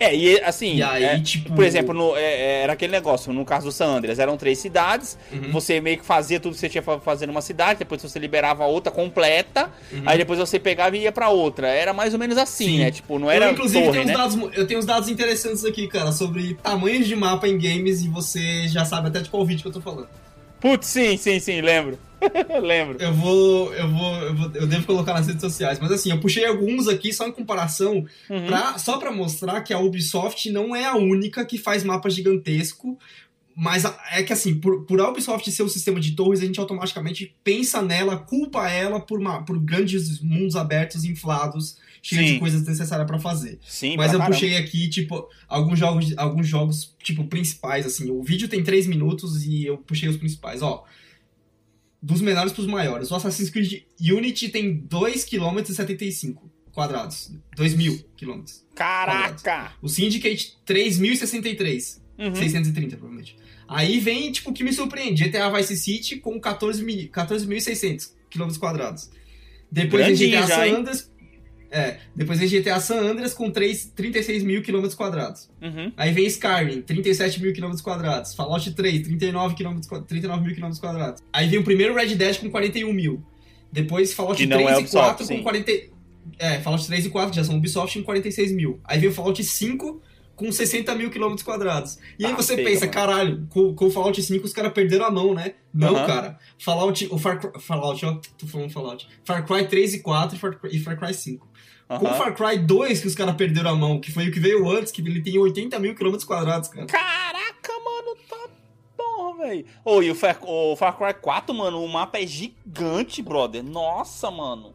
É, e assim, E aí, é, tipo- por exemplo, no- é, é, era aquele negócio, no caso do San Andreas, eram três cidades, Uhum. você meio que fazia tudo que você tinha pra fazer numa cidade, depois você liberava a outra completa, Uhum. aí depois você pegava e ia pra outra. Era mais ou menos assim, Sim. né? Tipo, não era eu, inclusive, torre, né? dados, eu tenho uns dados interessantes aqui, cara, sobre tamanhos de mapa em games e você já sabe até de qual vídeo que eu tô falando. Putz, sim, sim, sim, lembro. lembro. Eu vou, eu vou, eu vou, eu devo colocar nas redes sociais, mas assim, eu puxei alguns aqui só em comparação, Uhum. pra, só pra mostrar que a Ubisoft não é a única que faz mapa gigantesco, mas é que assim, por, por a Ubisoft ser o sistema de torres, a gente automaticamente pensa nela, culpa ela por, uma, por grandes mundos abertos, inflados, cheios Sim. de coisas necessárias pra fazer. Sim, Mas eu caramba. puxei aqui, tipo, alguns jogos, alguns jogos, tipo, principais, assim. O vídeo tem 3 minutos e eu puxei os principais, ó. Dos menores pros maiores. O Assassin's Creed Unity tem 2 km e 75 quadrados. 2.000 km. Caraca! O Syndicate, 3.063. Uhum. 630, provavelmente. Aí vem, tipo, o que me surpreende. GTA Vice City com 14.600 14.600 km quadrados. Depois Grandinho GTA já, San? Andreas... É, depois vem GTA San Andreas com 3, 36 mil quilômetros quadrados. Aí vem Skyrim, 37 mil quilômetros quadrados. Fallout 3, 39, mil quilômetros quadrados. Aí vem o primeiro Red Dead com 41 mil. Depois Fallout 3 é Ubisoft, e 4 sim. com 40... É, Fallout 3 e 4 já são Ubisoft com 46 mil. Aí vem o Fallout 5 com 60 mil quilômetros quadrados. E aí ah, você pega, pensa, mano. caralho, com, com o Fallout 5 os caras perderam a mão, né? Não, uhum. cara. Fallout, o Far Cry, Fallout, ó, tô falando Fallout. Far Cry 3 e 4 e Far Cry 5. Uhum. Com Far Cry 2 que os caras perderam a mão, que foi o que veio antes, que ele tem 80 mil quilômetros quadrados, cara. Caraca, mano, tá bom, velho. Ô, oh, e o Far, o Far Cry 4, mano, o mapa é gigante, brother. Nossa, mano.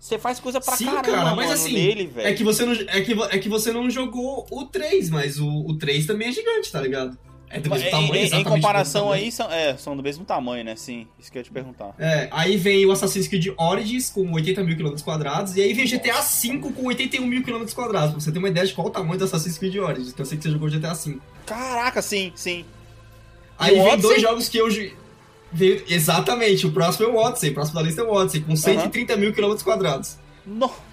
Você faz coisa pra Sim, caramba, cara, mas mano, assim, nele, é que, você não, é, que, é que você não jogou o 3, mas o, o 3 também é gigante, tá ligado? É do mesmo em- tamanho, em, em mesmo comparação aí, são, é, são do mesmo tamanho, né? Sim, isso que eu ia te perguntar. É, aí vem o Assassin's Creed Origins com 80 mil km quadrados, e aí vem GTA V com 81 mil km quadrados, pra você ter uma ideia de qual o tamanho do Assassin's Creed Origins, que eu sei que você jogou GTA V. Caraca, sim, sim. Aí o vem Odyssey? dois jogos que eu... Veio, exatamente, o próximo é o Odyssey, o próximo da lista é o Odyssey, com 130 mil km quadrados. Nossa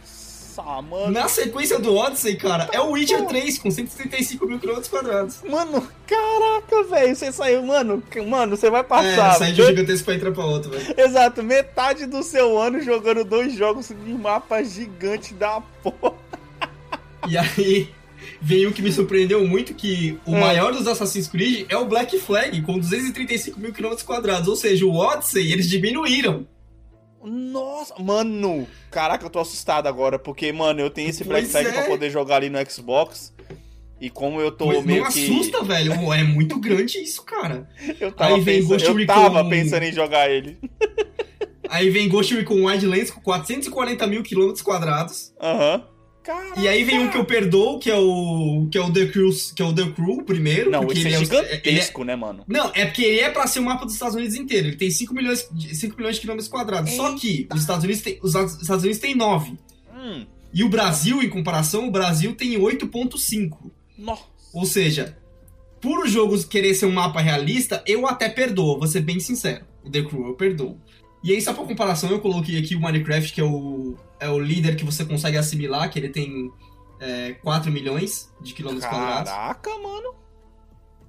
Nossa, mano. Na sequência do Odyssey, cara, é o Witcher 3 com 135 mil km quadrados. Mano, caraca, velho. Você saiu, mano. Mano, você vai É, passar. sair de um gigantesco pra entrar pra outro, velho. Exato, metade do seu ano jogando dois jogos de mapa gigante da porra. E aí, veio o que me surpreendeu muito, que o É. maior dos Assassin's Creed é o Black Flag, com 235 mil km quadrados. Ou seja, o Odyssey, eles diminuíram. Nossa, mano. Caraca, eu tô assustado agora, porque, mano, eu tenho esse Black Flag é. pra poder jogar ali no Xbox. E como eu tô Mas meio não que. assusta, velho. É muito grande isso, cara. Eu tava, Aí vem pensando, Ghost eu Recon- tava pensando em jogar ele. Aí vem Ghost Recon Wildlands com 440 mil km quadrados. Aham. Caraca. E aí vem um que eu perdoo, que é o que é o The Crew, que é o The Crew primeiro, Não, porque esse ele é é, gigantesco, ele né, mano? é- Não, é porque ele é pra ser o mapa dos Estados Unidos inteiro. Ele tem 5 milhões de 5 milhões de quilômetros quadrados. Só que os Estados Unidos tem os Estados Unidos tem 9. Hum. E o Brasil, em comparação, o Brasil tem 8.5. Nossa. Ou seja, por o jogo querer ser um mapa realista, eu até perdoo, vou ser bem sincero. O The Crew eu perdoo. E aí, só pra comparação, eu coloquei aqui o Minecraft, que é o, é o líder que você consegue assimilar, que ele tem é, 4 milhões de quilômetros quadrados. Caraca, mano.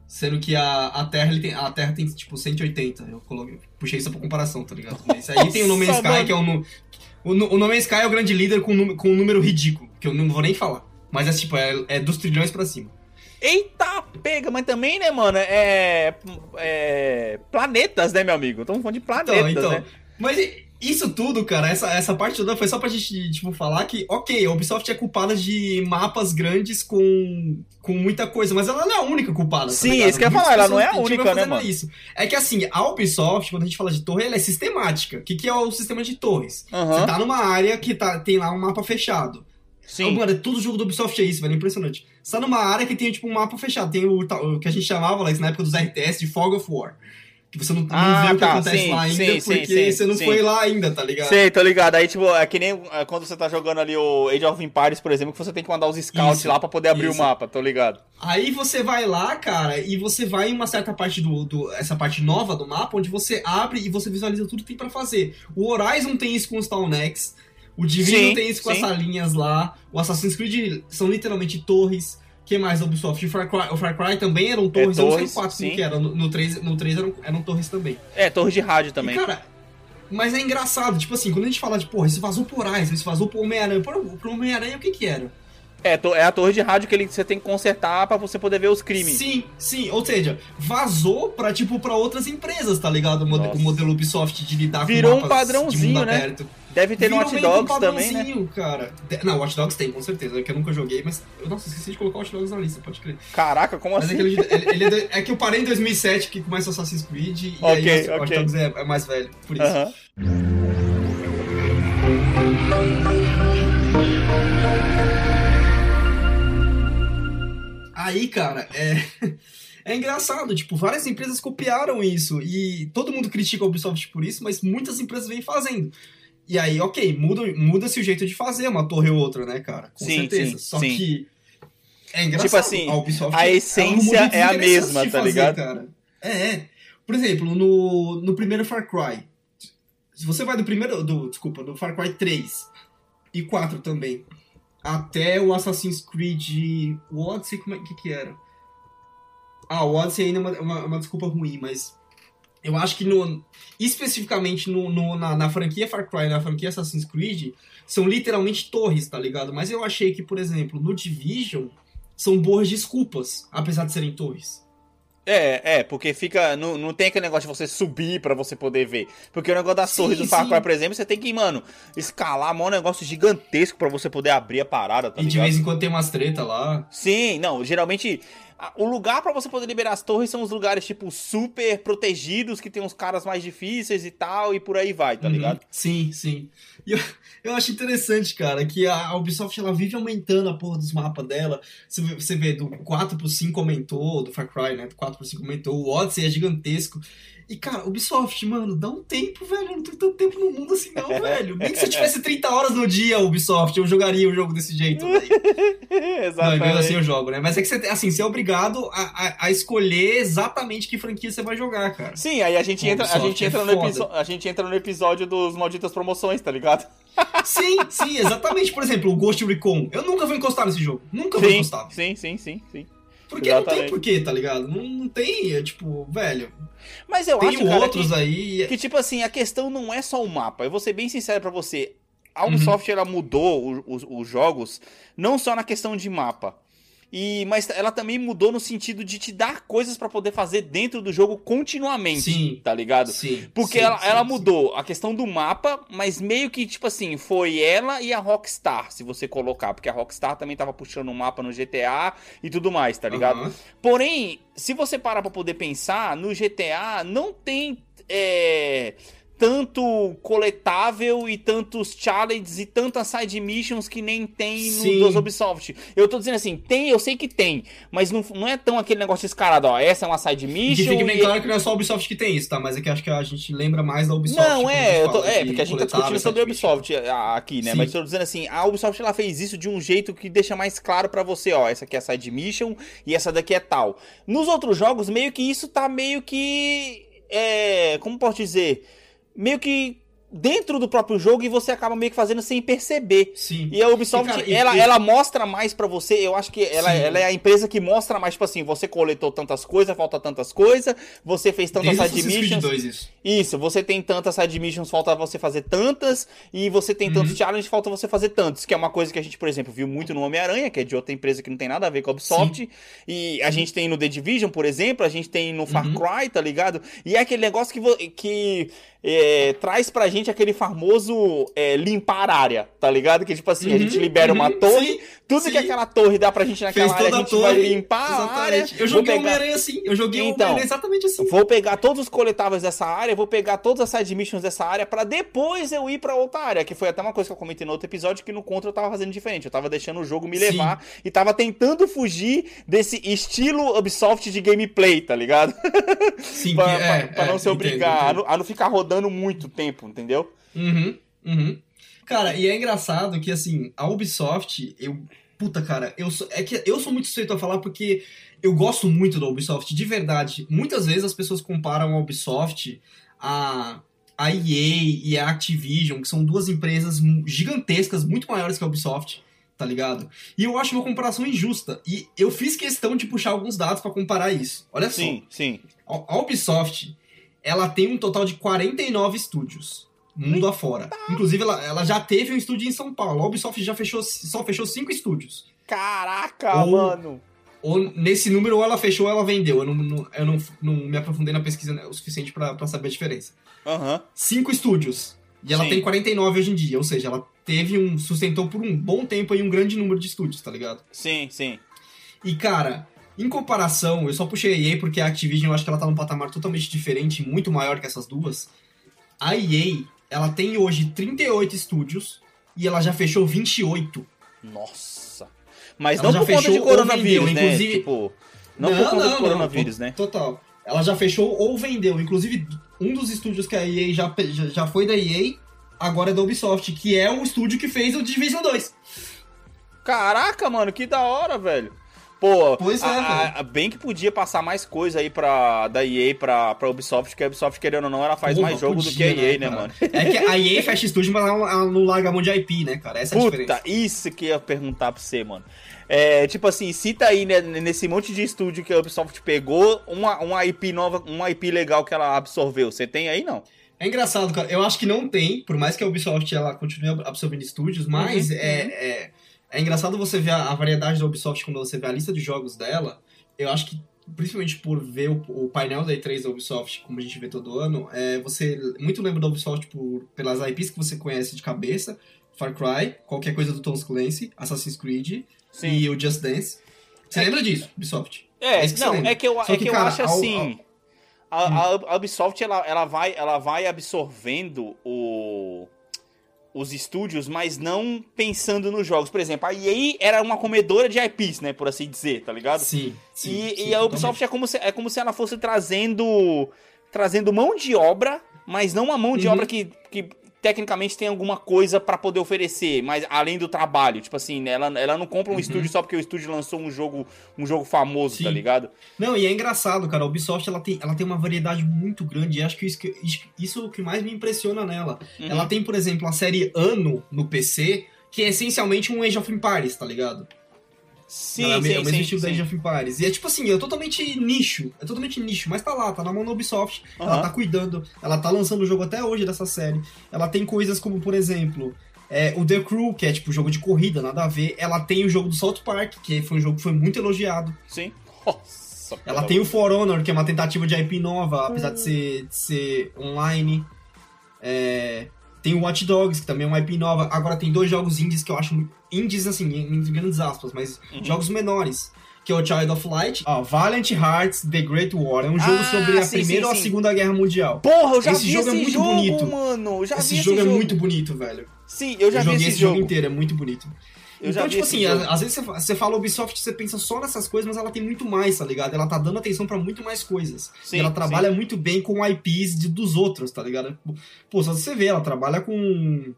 Sendo que a, a Terra ele tem, a Terra tem tipo 180. Eu coloquei, puxei isso pra comparação, tá ligado? Mas aí tem o No Man's Sky, que é o, o, No Man's Sky é o grande líder com, com um número ridículo, que eu não vou nem falar. Mas é tipo, é, é dos trilhões pra cima. Eita, pega, mas também, né, mano? É. é planetas, né, meu amigo? Estamos falando de planetas, Então, então. né? Mas isso tudo, cara, essa, essa parte toda foi só pra gente, tipo, falar que, ok, a Ubisoft é culpada de mapas grandes com, com muita coisa, mas ela não é a única culpada. tá Sim, ligado? isso que eu ia falar, ela não é a única, né, mano? Isso. É que assim, a Ubisoft, quando a gente fala de torre, ela é sistemática. O que, que é o sistema de torres? Aham. Você tá numa área que tá, tem lá um mapa fechado. Sim. Mano, todo jogo do Ubisoft é isso, velho. Impressionante. Você tá numa área que tem, tipo, um mapa fechado. Tem o, o que a gente chamava, Alex, na época dos RTS, de Fog of War. Que você não, não Ah, vê o que tá, acontece sim, lá ainda, sim, porque sim, você não foi lá ainda, tá ligado? Sei, tô ligado. Aí, tipo, é que nem é, quando você tá jogando ali o Age of Empires, por exemplo, que você tem que mandar os scouts Isso, lá pra poder abrir isso. o mapa, tô ligado. Aí você vai lá, cara, e você vai em uma certa parte do, do. Essa parte nova do mapa, onde você abre e você visualiza tudo que tem pra fazer. O Horizon tem isso com os Town. O Sim, tem isso com as salinhas lá. O Assassin's Creed são literalmente torres. Que mais da Ubisoft? O Far Cry, o Far Cry também eram torres. eu não sei torres, o 4 como sim. que era. No, no 3, no 3 eram, eram torres também. É, torre de rádio também. E, cara, mas é engraçado. Tipo assim, quando a gente fala de, porra, isso vazou por Horizon, isso vazou por Homem-Aranha. Pro, pro Homem-Aranha, o que que era? É, é a torre de rádio que ele, você tem que consertar pra você poder ver os crimes. Sim, sim. Ou seja, vazou pra, tipo, pra outras empresas, tá ligado? O, mode- Nossa. o modelo Ubisoft de lidar Virou um com mapas padrãozinho, de mundo né? aberto. Deve ter no um Dogs também, né? cara. Não, Watch Dogs tem, com certeza. É que eu nunca joguei, mas... Eu, nossa, esqueci de colocar o Watch Dogs na lista, pode crer. Caraca, como Mas é assim? que, ele, ele- é, do- é que eu parei em 2007, que começa o Assassin's Creed, e Ok, aí o Watch ok. Dogs é, é mais velho, por isso. Aham. Aí, cara, é... é engraçado, tipo, várias empresas copiaram isso e todo mundo critica a Ubisoft por isso, mas muitas empresas vêm fazendo. E aí, ok, muda- muda-se o jeito de fazer uma torre ou outra, né, cara? Com Sim, certeza. sim, Só sim. que é engraçado. Tipo assim, Ubisoft, a ela essência é a mesma, tá fazer, ligado? Cara. É, é. Por exemplo, no, no primeiro Far Cry, se você vai do primeiro, do, desculpa, do Far Cry 3 e 4 também, até o Assassin's Creed o Odyssey, como é que que era? Ah, o Odyssey ainda é uma, uma, uma desculpa ruim, mas eu acho que no, especificamente no, no- na, na franquia Far Cry, na franquia Assassin's Creed, são literalmente torres, tá ligado? Mas eu achei que, por exemplo, no Division, são boas desculpas, apesar de serem torres. É, é, porque fica. Não, não tem aquele negócio de você subir pra você poder ver. Porque o negócio das Sim, torres do Far. Cry, por exemplo, você tem que, mano, escalar mó negócio gigantesco pra você poder abrir a parada, tá e de ligado? vez em quando tem umas treta lá. Sim, não, geralmente. O lugar pra você poder liberar as torres são os lugares, tipo, super protegidos, que tem uns caras mais difíceis e tal, e por aí vai, tá Uhum. ligado? Sim, sim. E eu, eu acho interessante, cara, que a Ubisoft ela vive aumentando a porra dos mapas dela. Você vê, você vê do 4 pro 5 aumentou, do Far Cry, né? Do 4 pro 5 aumentou, o Odyssey é gigantesco. E, cara, Ubisoft, mano, dá um tempo, velho. Eu não tenho tanto tempo no mundo assim, não, velho. Nem que se eu tivesse 30 horas no dia, Ubisoft, eu jogaria o jogo desse jeito, velho. Não, assim Exatamente. eu jogo, né? Mas é que você, assim, você é obrigado a, a, a, escolher exatamente que franquia você vai jogar, cara. Sim, aí a gente, entra, a gente, entra, é no a gente entra no episódio dos malditas promoções, tá ligado? Sim, sim, exatamente. Por exemplo, o Ghost Recon. Eu nunca vou encostar nesse jogo. Nunca sim, vou encostar. Sim, sim, sim, sim. Porque Exatamente. não tem porquê, tá ligado? Não, não tem, é tipo, velho. Mas eu tem acho, cara, outros que, aí. Que, tipo assim, a questão não é só o mapa. Eu vou ser bem sincero para você. A Ubisoft, uhum. ela mudou os, os jogos, não só na questão de mapa. E, mas ela também mudou no sentido de te dar coisas para poder fazer dentro do jogo continuamente, sim, tá ligado? Sim. Porque sim, ela, sim, ela mudou a questão do mapa, mas meio que, tipo assim, foi ela e a Rockstar, se você colocar. Porque a Rockstar também tava puxando o mapa no GTA e tudo mais, tá ligado? Uhum. Porém, se você parar pra poder pensar, no GTA não tem. É tanto coletável e tantos challenges e tantas side missions que nem tem no dos Ubisoft. Eu tô dizendo assim, tem, eu sei que tem, mas não, não é tão aquele negócio escarado, ó, essa é uma side mission. E fique bem e... claro que não é só a Ubisoft que tem isso, tá? Mas é que acho que a gente lembra mais da Ubisoft. Não, é, tô, é, porque a gente tá discutindo sobre a Ubisoft aqui, né? Sim. Mas tô dizendo assim, a Ubisoft ela fez isso de um jeito que deixa mais claro para você, ó, essa aqui é a side mission e essa daqui é tal. Nos outros jogos, meio que isso tá meio que é, como posso dizer, meio que dentro do próprio jogo e você acaba meio que fazendo sem perceber. Sim. E a Ubisoft, e, cara, ela, e... ela mostra mais para você, eu acho que ela, ela, é a empresa que mostra mais, tipo assim, você coletou tantas coisas, falta tantas coisas, você fez tantas Desde side missions. 2, isso. isso, você tem tantas side missions, falta você fazer tantas, e você tem tantos uhum. challenges, falta você fazer tantos, que é uma coisa que a gente, por exemplo, viu muito no Homem-Aranha, que é de outra empresa que não tem nada a ver com a Ubisoft, Sim. e a gente tem no The Division, por exemplo, a gente tem no Far uhum. Cry, tá ligado? E é aquele negócio que, que é, traz pra gente aquele famoso é, limpar área, tá ligado? Que tipo assim, uhum, a gente libera uhum, uma torre, sim, tudo sim. que aquela torre dá pra gente naquela Fez área, a gente a vai limpar exatamente. a área. Eu joguei pegar... Homem-Aranha assim, eu joguei então, Homem-Aranha exatamente assim. Vou pegar todos os coletáveis dessa área, vou pegar todas as side missions dessa área pra depois eu ir pra outra área, que foi até uma coisa que eu comentei no outro episódio, que no Contra eu tava fazendo diferente, eu tava deixando o jogo me levar sim. e tava tentando fugir desse estilo Ubisoft de gameplay, tá ligado? Sim, pra, é, pra, pra é, não se obrigar, a não, a não ficar rodando muito tempo, entendeu? Uhum, uhum. Cara, e é engraçado que, assim, a Ubisoft, eu. Puta, cara, eu sou, é que eu sou muito suspeito a falar porque eu gosto muito da Ubisoft, de verdade. Muitas vezes as pessoas comparam a Ubisoft a, a EA e a Activision, que são duas empresas gigantescas, muito maiores que a Ubisoft, tá ligado? E eu acho uma comparação injusta. E eu fiz questão de puxar alguns dados para comparar isso. Olha sim, só. Sim, sim. A Ubisoft, ela tem um total de 49 estúdios mundo afora. Inclusive, ela, ela já teve um estúdio em São Paulo. A Ubisoft já fechou, só fechou cinco estúdios. Caraca, ou, mano! Ou nesse número, ou ela fechou ou ela vendeu. Eu não, não eu não, não, me aprofundei na pesquisa o suficiente para saber a diferença. Uhum. Cinco estúdios. E ela Sim. tem 49 hoje em dia. Ou seja, ela teve um. sustentou por um bom tempo aí um grande número de estúdios, tá ligado? Sim, sim. E, cara, em comparação, eu só puxei a EA porque a Activision eu acho que ela tá num patamar totalmente diferente, muito maior que essas duas. A EA ela tem hoje 38 estúdios e ela já fechou 28. Nossa. Mas ela não por conta de coronavírus, vendeu, né? Inclusive... Tipo, não, não por conta não, de coronavírus, não, né? Total. Ela já fechou ou vendeu. Inclusive, um dos estúdios que a EA já, já foi da EA, agora é da Ubisoft, que é o estúdio que fez o Division 2. Caraca, mano, que da hora, velho. Pô, pois é, a, a, bem que podia passar mais coisa aí pra, da EA pra, pra Ubisoft, porque a Ubisoft, querendo ou não, ela faz mais jogo podia, do que a EA, né, né mano? É que a EA fecha estúdio, mas ela, não larga a mão de IP, né, cara? Essa é a Puta, diferença. isso que eu ia perguntar pra você, mano. É, tipo assim, cita aí né, nesse monte de estúdio que a Ubisoft pegou uma, uma IP nova, uma IP legal que ela absorveu. Você tem aí, não? É engraçado, cara. Eu acho que não tem, por mais que a Ubisoft ela continue absorvendo estúdios, mas uhum, é, uhum. é é engraçado você ver a, a, variedade da Ubisoft quando você vê a lista de jogos dela. Eu acho que, principalmente por ver o, o painel da E3 da Ubisoft, como a gente vê todo ano, é, você muito lembra da Ubisoft por, pelas IPs que você conhece de cabeça. Far Cry, qualquer coisa do Tom Clancy, Assassin's Creed Sim. e o Just Dance. Você é lembra que... disso, Ubisoft? É, é não, é que eu, é que, que eu acho assim... Ao, ao... A, a, Ubisoft, ela, ela, vai, ela vai absorvendo o os estúdios, mas não pensando nos jogos. Por exemplo, a EA era uma comedora de IPs, né, por assim dizer, tá ligado? Sim. sim e, sim, e a Ubisoft é como, se, é como se ela fosse trazendo trazendo mão de obra, mas não uma mão de uhum. obra que, que tecnicamente tem alguma coisa pra poder oferecer, mas além do trabalho, tipo assim, né, ela, ela não compra um Uhum. estúdio só porque o estúdio lançou um jogo, um jogo famoso, tá Sim. ligado? Não, e é engraçado, cara. A Ubisoft ela tem, ela tem uma variedade muito grande. E acho que isso, isso é o que mais me impressiona nela. Uhum. Ela tem, por exemplo, a série Ano no PC, que é essencialmente um Age of Empires, tá ligado? Sim, Ela é sim, é o mesmo sim, estilo da sim. Age of Empires. E é tipo assim, é totalmente nicho. É totalmente nicho, mas tá lá, tá na mão da Ubisoft. Ela tá cuidando, ela tá lançando o jogo até hoje dessa série. Ela tem coisas como, por exemplo, é, o The Crew, que é tipo jogo de corrida, nada a ver. Ela tem o jogo do South Park, que foi um jogo que foi muito elogiado. Sim. Nossa, Ela tem o For Honor, que é uma tentativa de IP nova, apesar de ser, de ser online. É, tem o Watch Dogs, que também é uma IP nova. Agora tem dois jogos indies que eu acho muito. Indies, assim, entre grandes aspas, mas Uhum. jogos menores. Que é o Child of Light. Ó, Valiant Hearts The Great War. É um jogo Ah, sobre a sim, Primeira sim, ou a. Segunda Guerra Mundial. Porra, eu já Esse vi jogo é esse muito jogo, bonito. mano. Eu já esse vi jogo, esse é muito bonito, velho. Sim, eu já vi joguei esse, esse jogo jogo. inteiro, é muito bonito. Eu então, tipo assim, jogo. às vezes você, fa- você fala Ubisoft, você pensa só nessas coisas, mas ela tem muito mais, tá ligado? Ela tá dando atenção pra muito mais coisas. Sim, e ela sim. trabalha muito bem com IPs de- dos outros, tá ligado? Pô, só você vê, ela trabalha com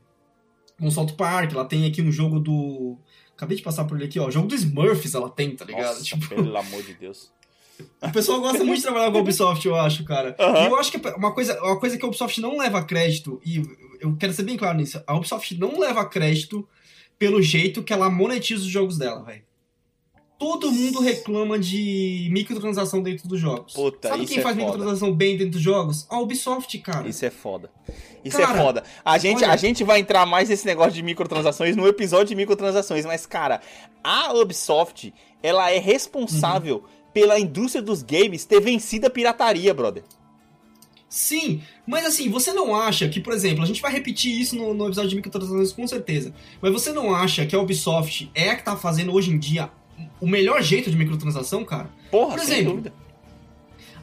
com South Park, ela tem aqui um jogo do... Acabei de passar por ele aqui, ó. Jogo do Smurfs ela tem, tá ligado? Nossa, Tipo, pelo amor de Deus. o pessoal gosta muito de trabalhar com a Ubisoft, eu acho, cara. Aham. E eu acho que uma coisa, uma coisa que a Ubisoft não leva crédito, e eu quero ser bem claro nisso, a Ubisoft não leva crédito pelo jeito que ela monetiza os jogos dela, velho. Todo mundo reclama de microtransação dentro dos jogos. Puta, Sabe quem é faz foda. microtransação bem dentro dos jogos? A Ubisoft, cara. Isso é foda. Isso Cara, é foda. A gente, olha- a gente vai entrar mais nesse negócio de microtransações no episódio de microtransações, mas, cara, a Ubisoft, ela é responsável Uhum. pela indústria dos games ter vencido a pirataria, brother. Sim, mas assim, você não acha que, por exemplo, a gente vai repetir isso no, no episódio de microtransações com certeza, mas você não acha que a Ubisoft é a que tá fazendo hoje em dia o melhor jeito de microtransação, cara? Porra, Por exemplo, dúvida.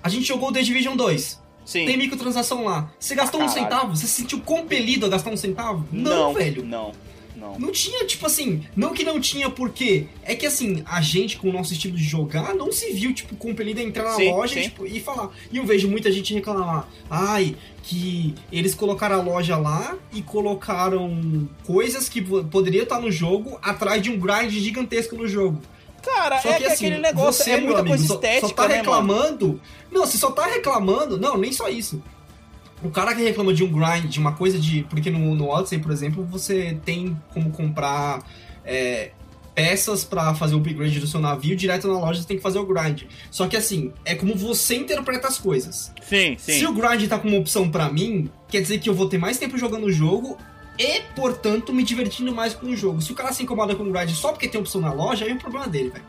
A gente jogou o The Division 2. Sim. Tem microtransação lá. Você gastou um Caralho. centavo? Você se sentiu compelido a gastar um centavo? Não, velho. Não, não. Não tinha, tipo assim, não que não tinha porque é que assim, a gente com o nosso estilo de jogar não se viu, tipo, compelido a entrar na Sim, loja sim. e, tipo, e falar. E eu vejo muita gente reclamar, ai, que eles colocaram a loja lá e colocaram coisas que po- poderiam estar no jogo atrás de um grind gigantesco no jogo. Cara, Só é que, assim, aquele negócio você, é muita amigo, coisa só- estética, só, tá né, mano? reclamando. Não, você só tá reclamando. Não, nem só isso. O cara que reclama de um grind, de uma coisa de. Porque no, no Odyssey, por exemplo, você tem como comprar é, peças pra fazer o upgrade do seu navio direto na loja, você tem que fazer o grind. Só que assim, é como você interpreta as coisas. Sim, sim. Se o grind tá como opção pra mim, quer dizer que eu vou ter mais tempo jogando o jogo e, portanto, me divertindo mais com o jogo. Se o cara se incomoda com o grind só porque tem opção na loja, aí é o problema dele, velho.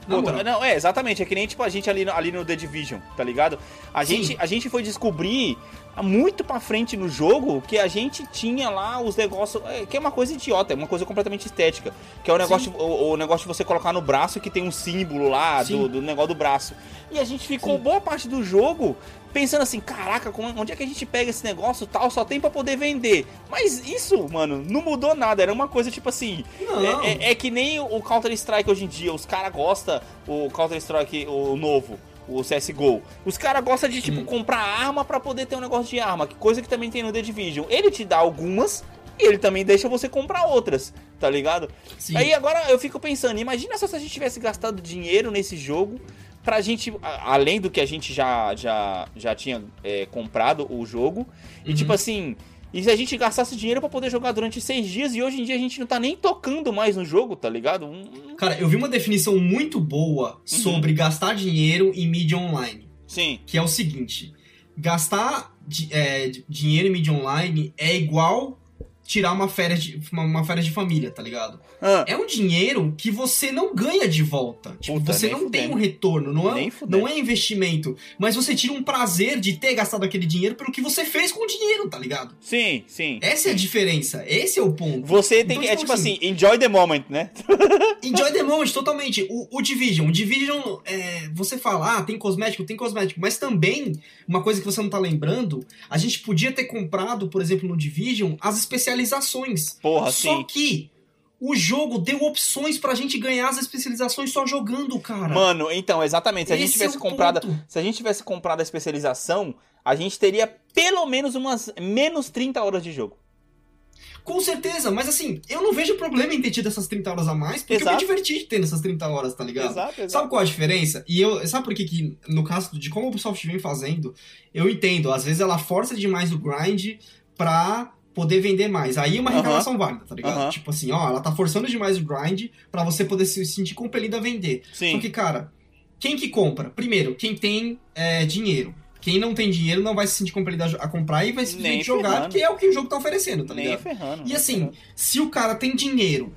Não, é, exatamente. É que nem tipo a gente ali, no- ali no The Division, tá ligado? A Sim. gente, a gente foi descobrir muito pra frente no jogo que a gente tinha lá os negócios. é, que é uma coisa idiota, é uma coisa completamente estética. Que é o negócio, de- o, o negócio de você colocar no braço que tem um símbolo lá do, do negócio do braço. E a gente ficou Sim. boa parte do jogo pensando assim, caraca, onde é que a gente pega esse negócio tal? Só tem pra poder vender. Mas isso, mano, não mudou nada. Era uma coisa tipo assim. É, é- é que nem o Counter-Strike hoje em dia. Os caras gostam, o Counter-Strike, o novo, o CSGO. Os caras gostam de, tipo, Hum. comprar arma pra poder ter um negócio de arma. que Coisa que também tem no The Division. Ele te dá algumas e ele também deixa você comprar outras, tá ligado? Sim. Aí agora eu fico pensando, imagina só se a gente tivesse gastado dinheiro nesse jogo pra gente, além do que a gente já, já, já tinha é, comprado o jogo, e Uhum. tipo assim, e se a gente gastasse dinheiro pra poder jogar durante seis dias e hoje em dia a gente não tá nem tocando mais no jogo, tá ligado? Um- Cara, eu vi uma definição muito boa Uhum. sobre gastar dinheiro em mídia online. Sim, Que é o seguinte: gastar é, di- dinheiro em mídia online é igual tirar uma férias de, uma, uma férias de família, tá ligado? Ah, É um dinheiro que você não ganha de volta. Tipo, Puta, você não fudendo. tem um retorno, não é, não é investimento. Mas você tira um prazer de ter gastado aquele dinheiro pelo que você fez com o dinheiro, tá ligado? sim, sim. Essa é a diferença, esse é o ponto. Você tem Então, que. É tipo tipo assim, enjoy the moment, né? Enjoy the moment, totalmente. O, o Division. O Division, é, você fala, ah, tem cosmético, tem cosmético. Mas também, uma coisa que você não tá lembrando, a gente podia ter comprado, por exemplo, no Division, as especializações. Porra, Só sim. que o jogo deu opções pra gente ganhar as especializações só jogando, cara. Mano, então, exatamente. Se a gente Esse tivesse é comprado. ponto. Se a gente tivesse comprado a especialização, a gente teria pelo menos umas menos 30 horas de jogo. Com certeza, mas assim, eu não vejo problema em ter tido essas 30 horas a mais, porque Exato. eu me diverti tendo essas 30 horas, tá ligado? Exato, exato. Sabe qual a diferença? E eu, sabe por que, que no caso de como a Ubisoft vem fazendo, eu entendo, às vezes ela força demais o grind pra poder vender mais. Aí é uma reclamação válida, tá ligado? Aham. Tipo assim, ó, ela tá forçando demais o grind pra você poder se sentir compelido a vender. Sim. Só que, cara, quem que compra? Primeiro, quem tem é, dinheiro. Quem não tem dinheiro não vai se sentir compelido a, comprar e vai Nem simplesmente jogar, ferrando. que é o que o jogo tá oferecendo, tá Nem ligado? ferrando. E nem assim, ferrando. se o cara tem dinheiro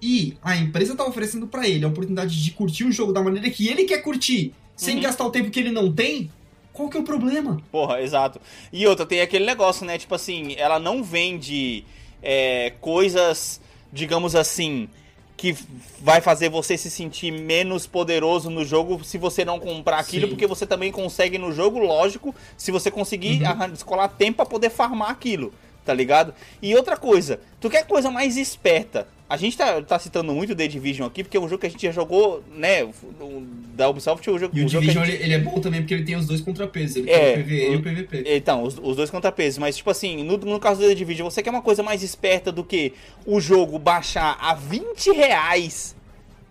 e a empresa tá oferecendo pra ele a oportunidade de curtir o jogo da maneira que ele quer curtir, sem Uhum. gastar o tempo que ele não tem, qual que é o problema? Porra, exato. E outra, tem aquele negócio, né? Tipo assim, ela não vende é, coisas, digamos assim, que vai fazer você se sentir menos poderoso no jogo se você não comprar aquilo, Sim. porque você também consegue no jogo, lógico, se você conseguir Uhum. descolar tempo pra poder farmar aquilo, tá ligado? E outra coisa, tu quer coisa mais esperta? A gente tá, tá citando muito The Division aqui, porque é um jogo que a gente já jogou, né? Da Ubisoft, o jogo, E o o Division, gente- ele, é bom também porque ele tem os dois contrapesos, ele É, tem o PvE e o- o PvP. Então, os, os dois contrapesos. Mas, tipo assim, no, no caso do The Division, você quer uma coisa mais esperta do que o jogo baixar a 20 reais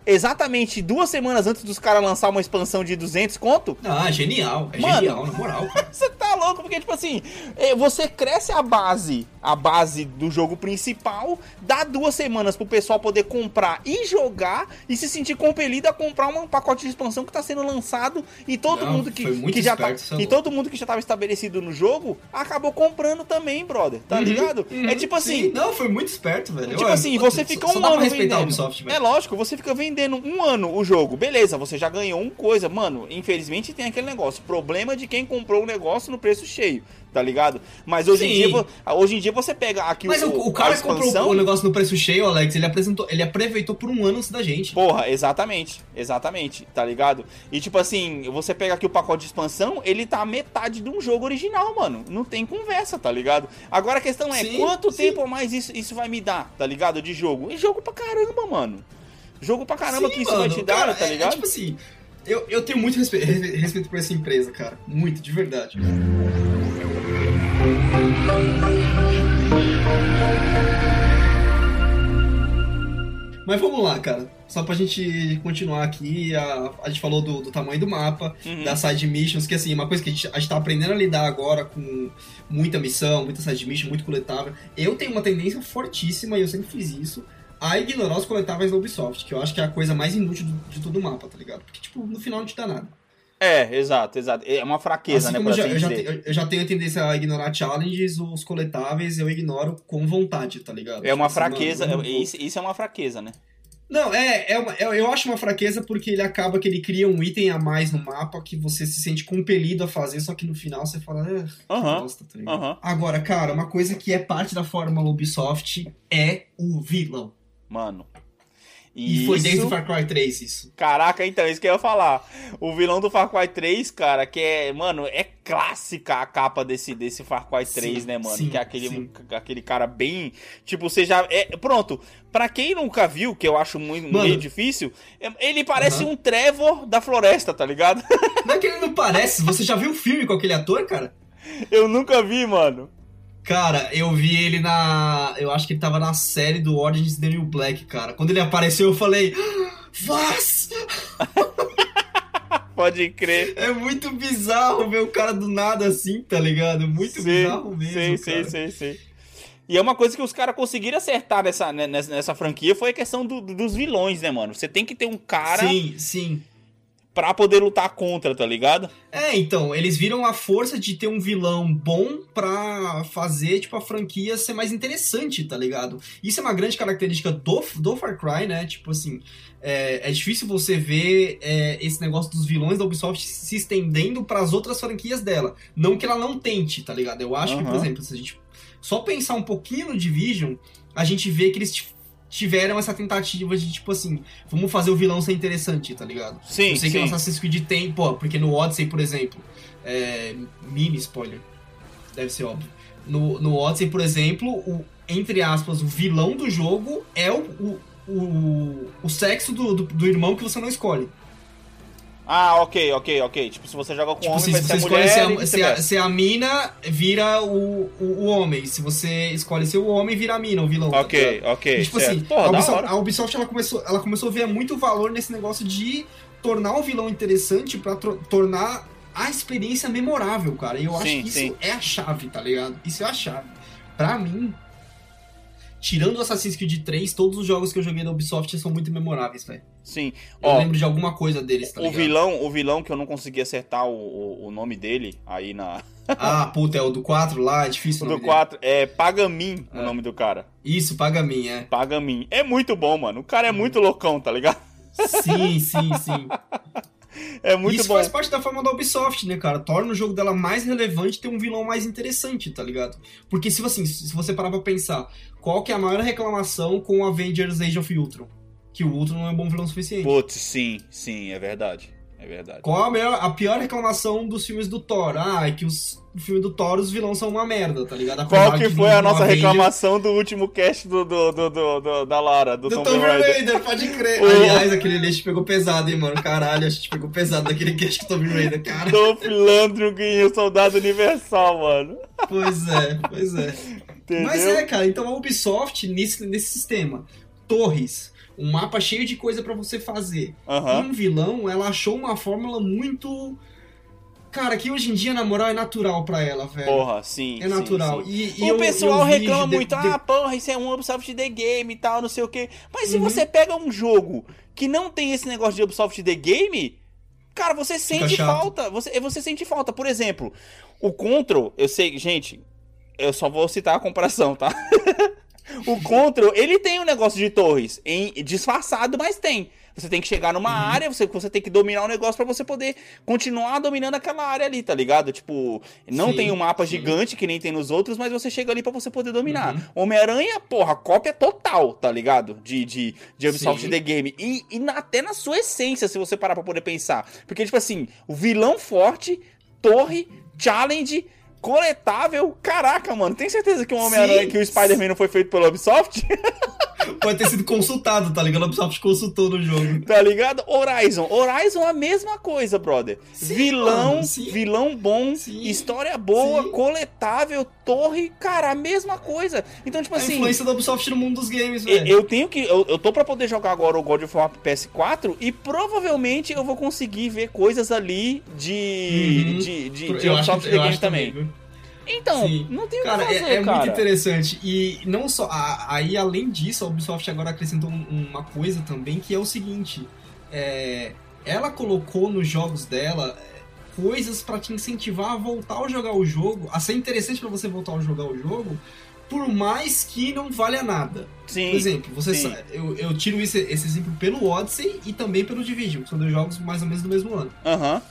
exatamente duas semanas antes dos caras lançar uma expansão de 200 conto? Ah, genial, é Mano. genial, na moral. Você tá louco, porque, tipo assim, eh, você cresce a base, a base do jogo principal, dá duas semanas pro pessoal poder comprar e jogar e se sentir compelido a comprar um pacote de expansão que tá sendo lançado e todo Não, mundo que, que já tá, é e todo mundo que já tava estabelecido no jogo acabou comprando também, brother. Tá Uhum, ligado? uhum, é tipo assim, sim. Não, foi muito esperto, velho. Tipo Olha, assim, você fica um ano vendendo. É lógico, você fica vendendo um ano o jogo. Beleza, você já ganhou uma coisa. Mano, infelizmente tem aquele negócio. Problema de quem comprou o negócio no preço cheio, tá ligado? Mas hoje em, dia, hoje em dia você pega aqui Mas o, o a cara que comprou o negócio no preço cheio, Alex, ele apresentou, ele aproveitou por um ano antes da gente. Porra, exatamente, exatamente, tá ligado? E tipo assim, você pega aqui o pacote de expansão, ele tá a metade de um jogo original, mano. Não tem conversa, tá ligado? Agora a questão é, Sim, quanto sim. tempo mais isso, isso vai me dar, tá ligado? De jogo? E jogo pra caramba, mano. Jogo pra caramba Sim, que isso mano, vai te dar, cara, tá é- ligado? É, tipo assim, eu, eu tenho muito respe- re- respeito por essa empresa, cara. Muito, de verdade. Mas vamos lá, cara. Só pra gente continuar aqui, a, a gente falou do, do tamanho do mapa, Uhum. das side missions, que assim, uma coisa que a gente, a gente tá aprendendo a lidar agora com muita missão, muita side mission, muito coletável. Eu tenho uma tendência fortíssima, e eu sempre fiz isso, a ignorar os coletáveis da Ubisoft, que eu acho que é a coisa mais inútil do- de todo o mapa, tá ligado? Porque, tipo, no final não te dá nada. É, exato, exato. É uma fraqueza, assim né, eu já, assim eu, já te- eu- eu já tenho a tendência a ignorar challenges, os coletáveis eu ignoro com vontade, tá ligado? É uma Tipo assim, mano, fraqueza, é- vou- isso, isso é uma fraqueza, né? Não, é, é, uma- é- eu acho uma fraqueza porque ele acaba que ele cria um item a mais no mapa que você se sente compelido a fazer, só que no final você fala, ah, que Aham, bosta, tá ligado? Agora, cara, uma coisa que é parte da fórmula Ubisoft é o vilão. Mano. E foi desde isso- o Far Cry 3 isso. Caraca, então, isso que eu ia falar. O vilão do Far Cry 3, cara, que é, mano, é clássica a capa desse, desse Far Cry 3, Sim, né, mano? sim, que é aquele, sim. aquele cara bem. Tipo, você já. É, pronto, pra quem nunca viu, que eu acho muito Mano. meio difícil, é- ele parece Aham. um Trevor da floresta, tá ligado? Não é que ele não parece, você já viu o filme com aquele ator, cara? Eu nunca vi, mano. Cara, eu vi ele na. Eu acho que ele tava na série do Orange is the New Black, cara. Quando ele apareceu, eu falei. "Ah, Vaz! Pode crer. É muito bizarro ver o cara do nada assim, tá ligado? Muito Sei, bizarro mesmo. Sei, cara. sei, sei, sei. E é uma coisa que os caras conseguiram acertar nessa, né, nessa, nessa franquia foi a questão do- dos vilões, né, mano? Você tem que ter um cara Sim, sim. Pra poder lutar contra, tá ligado? É, então, eles viram a força de ter um vilão bom pra fazer, tipo, a franquia ser mais interessante, tá ligado? Isso é uma grande característica do, do Far Cry, né? Tipo assim, é, é difícil você ver é, esse negócio dos vilões da Ubisoft se estendendo pras outras franquias dela. Não que ela não tente, tá ligado? Eu acho que, por exemplo, se a gente só pensar um pouquinho no Division, a gente vê que eles tiveram essa tentativa de, tipo assim, vamos fazer o vilão ser interessante, tá ligado? Sim, Eu sei que sim. no Assassin's Creed tem, pô, porque no Odyssey, por exemplo, é, mini spoiler, deve ser óbvio. No, no Odyssey, por exemplo, o, entre aspas, o vilão do jogo é o, o, o, o sexo do, do, do irmão que você não escolhe. Ah, ok, ok, ok. Tipo, se você joga com Tipo, homem, se vai você ser a escolhe mulher ser e a, vice-versa. ser a mina, vira o, o, o homem. Se você escolhe ser o homem, vira a mina, o vilão. tá Ok, ok. E, tipo certo. assim, a Ubisoft, a Ubisoft, ela, começou, ela começou a ver muito valor nesse negócio de tornar o vilão interessante pra tro- tornar a experiência memorável, cara. E eu acho Sim, que isso sim. é a chave, tá ligado? Isso é a chave. Pra mim, tirando o Assassin's Creed 3, todos os jogos que eu joguei da Ubisoft são muito memoráveis, velho. Sim. Eu Ó, lembro de alguma coisa deles, tá o ligado? vilão, o vilão que eu não consegui acertar o, o, o nome dele aí na. Ah, puta, é o do 4 lá, é difícil O o do nome dele. 4 é Pagamin o É. nome do cara. Isso, paga a mim, é. Pagamin. É muito bom, mano. O cara é muito loucão, tá ligado? Sim, sim, sim. É muito Isso bom. faz parte da forma da Ubisoft, né, cara? Torna o jogo dela mais relevante e ter um vilão mais interessante, tá ligado? Porque se, assim, se você parar pra pensar, qual que é a maior reclamação com o Avengers Age of Ultron? Que o Ultron não é bom vilão o suficiente. Putz, sim, sim, é verdade. É verdade. Qual a, maior- a pior reclamação dos filmes do Thor? Ah, é que os, o filme do Thor, os vilões são uma merda, tá ligado? Qual Apesar que foi a no nossa Avengers- reclamação do último cast do, do, do, do- do- da Lara, do, Do Tomb Tomb Raider? Raider, pode crer. O- Aliás, aquele a gente pegou pesado, hein, mano? Caralho, a gente pegou pesado daquele cast do Tomb Raider, cara. Dolph Lundgren, o soldado universal, mano. Pois é, pois é. Entendeu? Mas é, cara, então a Ubisoft, nesse, nesse sistema, torres, um mapa cheio de coisa pra você fazer, e um vilão, ela achou uma fórmula muito. Cara, que hoje em dia, na moral, é natural pra ela, velho. Porra, sim. é natural. sim, sim. E, e o eu- pessoal eu reclama de- muito, de- ah, porra, isso é um Ubisoft The Game e tal, não sei o quê. Mas se Uhum. você pega um jogo que não tem esse negócio de Ubisoft The Game, cara, você sente falta. Você, você sente falta. Por exemplo, o Control, eu sei, gente, eu só vou citar a comparação, tá? o Control, ele tem um negócio de torres, em disfarçado, mas tem. Você tem que chegar numa Uhum. área, você, você tem que dominar o negócio pra você poder continuar dominando aquela área ali, tá ligado? Tipo, não Sim, tem um mapa sim. gigante que nem tem nos outros, mas você chega ali pra você poder dominar. Uhum. Homem-Aranha, porra, cópia total, tá ligado? De, de, de Ubisoft Sim. The Game. E, e na- até na sua essência, se você parar pra poder pensar. Porque, tipo assim, o vilão forte, torre, challenge, coletável. Caraca, mano, tem certeza que o Homem-Aranha, que o Spider-Man não foi feito pela Ubisoft? Pode ter sido consultado, tá ligado? A Ubisoft consultou no jogo. tá ligado? Horizon. Horizon é a mesma coisa, brother. Sim, vilão, mano, vilão bom, Sim, história boa, sim. coletável, torre, cara, a mesma coisa. Então, tipo A assim. influência da Ubisoft no mundo dos games, velho. Eu tenho que. Eu, eu tô pra poder jogar agora o God of War PS4 e provavelmente eu vou conseguir ver coisas ali de. Uhum. de, de, de acho, Ubisoft The Game acho também. Então, Sim. não tem o que Cara, fazer, é, é cara. muito interessante. E não só. a- aí, além disso, a Ubisoft agora acrescentou um- uma coisa também que é o seguinte: é, ela colocou nos jogos dela é, coisas pra te incentivar a voltar a jogar o jogo, a ser interessante pra você voltar a jogar o jogo, por mais que não valha nada. Sim. Por exemplo, você sim. sa- eu, eu tiro esse, esse exemplo pelo Odyssey e também pelo Division, que são dois jogos mais ou menos do mesmo ano. Aham.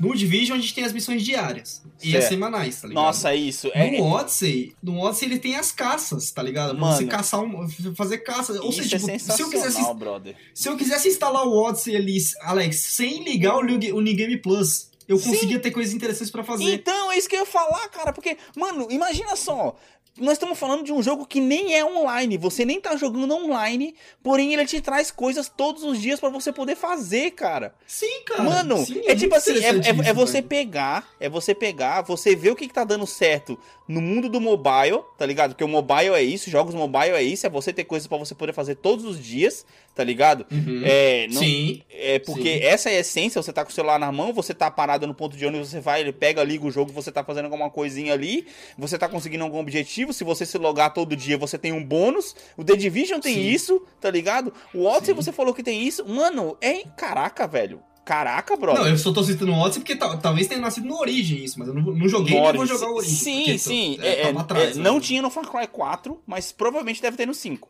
No Division a gente tem as missões diárias e Certo. as semanais, tá ligado? Nossa, isso. É, No Odyssey, no Odyssey ele tem as caças, tá ligado? Pra Mano. você caçar um, fazer caça. Ou seja, é tipo, se eu quisesse brother. se eu quisesse instalar o Odyssey ali, Alex, sem ligar o, New- o New Game Plus, eu Sim. conseguia ter coisas interessantes pra fazer. Então, é isso que eu ia falar, cara. Porque, mano, imagina só. Nós estamos falando de um jogo que nem é online. Você nem tá jogando online. Porém, ele te traz coisas todos os dias pra você poder fazer, cara. Sim, cara. Mano, Sim, é, tipo muito assim, é, é- é você velho. pegar, é você pegar, você ver o que, que tá dando certo no mundo do mobile, tá ligado? Porque o mobile é isso, jogos mobile é isso, é você ter coisas pra você poder fazer todos os dias, tá ligado? Uhum. É, não, Sim. é porque Sim. essa é a essência, você tá com o celular na mão, você tá parado no ponto de ônibus, você vai, ele pega, liga o jogo, você tá fazendo alguma coisinha ali, você tá conseguindo algum objetivo, se você se logar todo dia, você tem um bônus. O The Division tem Sim. isso, tá ligado? O Odyssey Sim. você falou que tem isso. Mano, é caraca, velho. Caraca, brother. Não, eu só tô citando o Odyssey porque tal- talvez tenha nascido no Origin isso, mas eu não, não joguei nem vou jogar o Origin. Sim, sim. É, é, tá pra trás, é, né? não tinha no Far Cry 4, mas provavelmente deve ter no 5.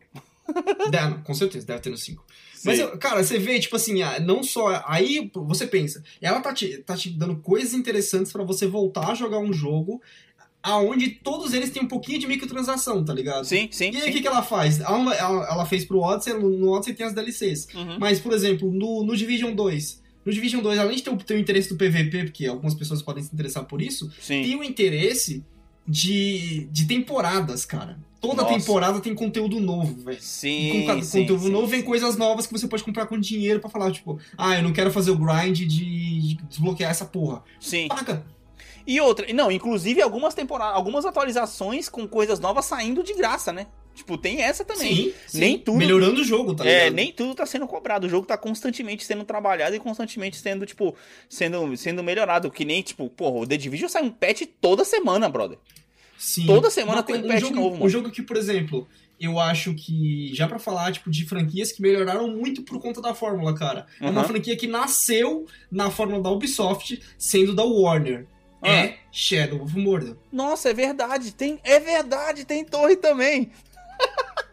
Deve, com certeza, deve ter no 5. Mas, cara, você vê, tipo assim, ah, não só. Aí você pensa, ela tá te, tá te dando coisas interessantes pra você voltar a jogar um jogo aonde todos eles têm um pouquinho de microtransação, tá ligado? Sim, sim, E aí, o que, que ela faz? Ela, ela, ela fez pro Odyssey, no Odyssey tem as DLCs. Uhum. Mas, por exemplo, no, no Division 2. No Division 2, além de ter o, ter o interesse do PVP, porque algumas pessoas podem se interessar por isso, Sim. tem o interesse de, de temporadas, cara. Toda Nossa. temporada tem conteúdo novo, velho. E Sim, com cada sim, conteúdo sim, novo vem sim. coisas novas que você pode comprar com dinheiro pra falar, tipo, ah, eu não quero fazer o grind de, de desbloquear essa porra. Sim. Paga. E outra, não, inclusive algumas temporadas, algumas atualizações com coisas novas saindo de graça, né? Tipo, tem essa também. Sim, sim. Nem tudo- Melhorando o jogo, tá é, ligado? nem tudo tá sendo cobrado. O jogo tá constantemente sendo trabalhado e constantemente sendo, tipo, sendo, sendo melhorado. Que nem, tipo, porra, o The Division sai um patch toda semana, brother. Sim. Toda semana tem um patch jogo, novo, mano. Um jogo que, por exemplo, eu acho que, já pra falar, tipo, de franquias que melhoraram muito por conta da fórmula, cara. É uma franquia que nasceu na fórmula da Ubisoft, sendo da Warner. Ah. É Shadow of Mordor. Nossa, é verdade. Tem, é verdade, tem torre também.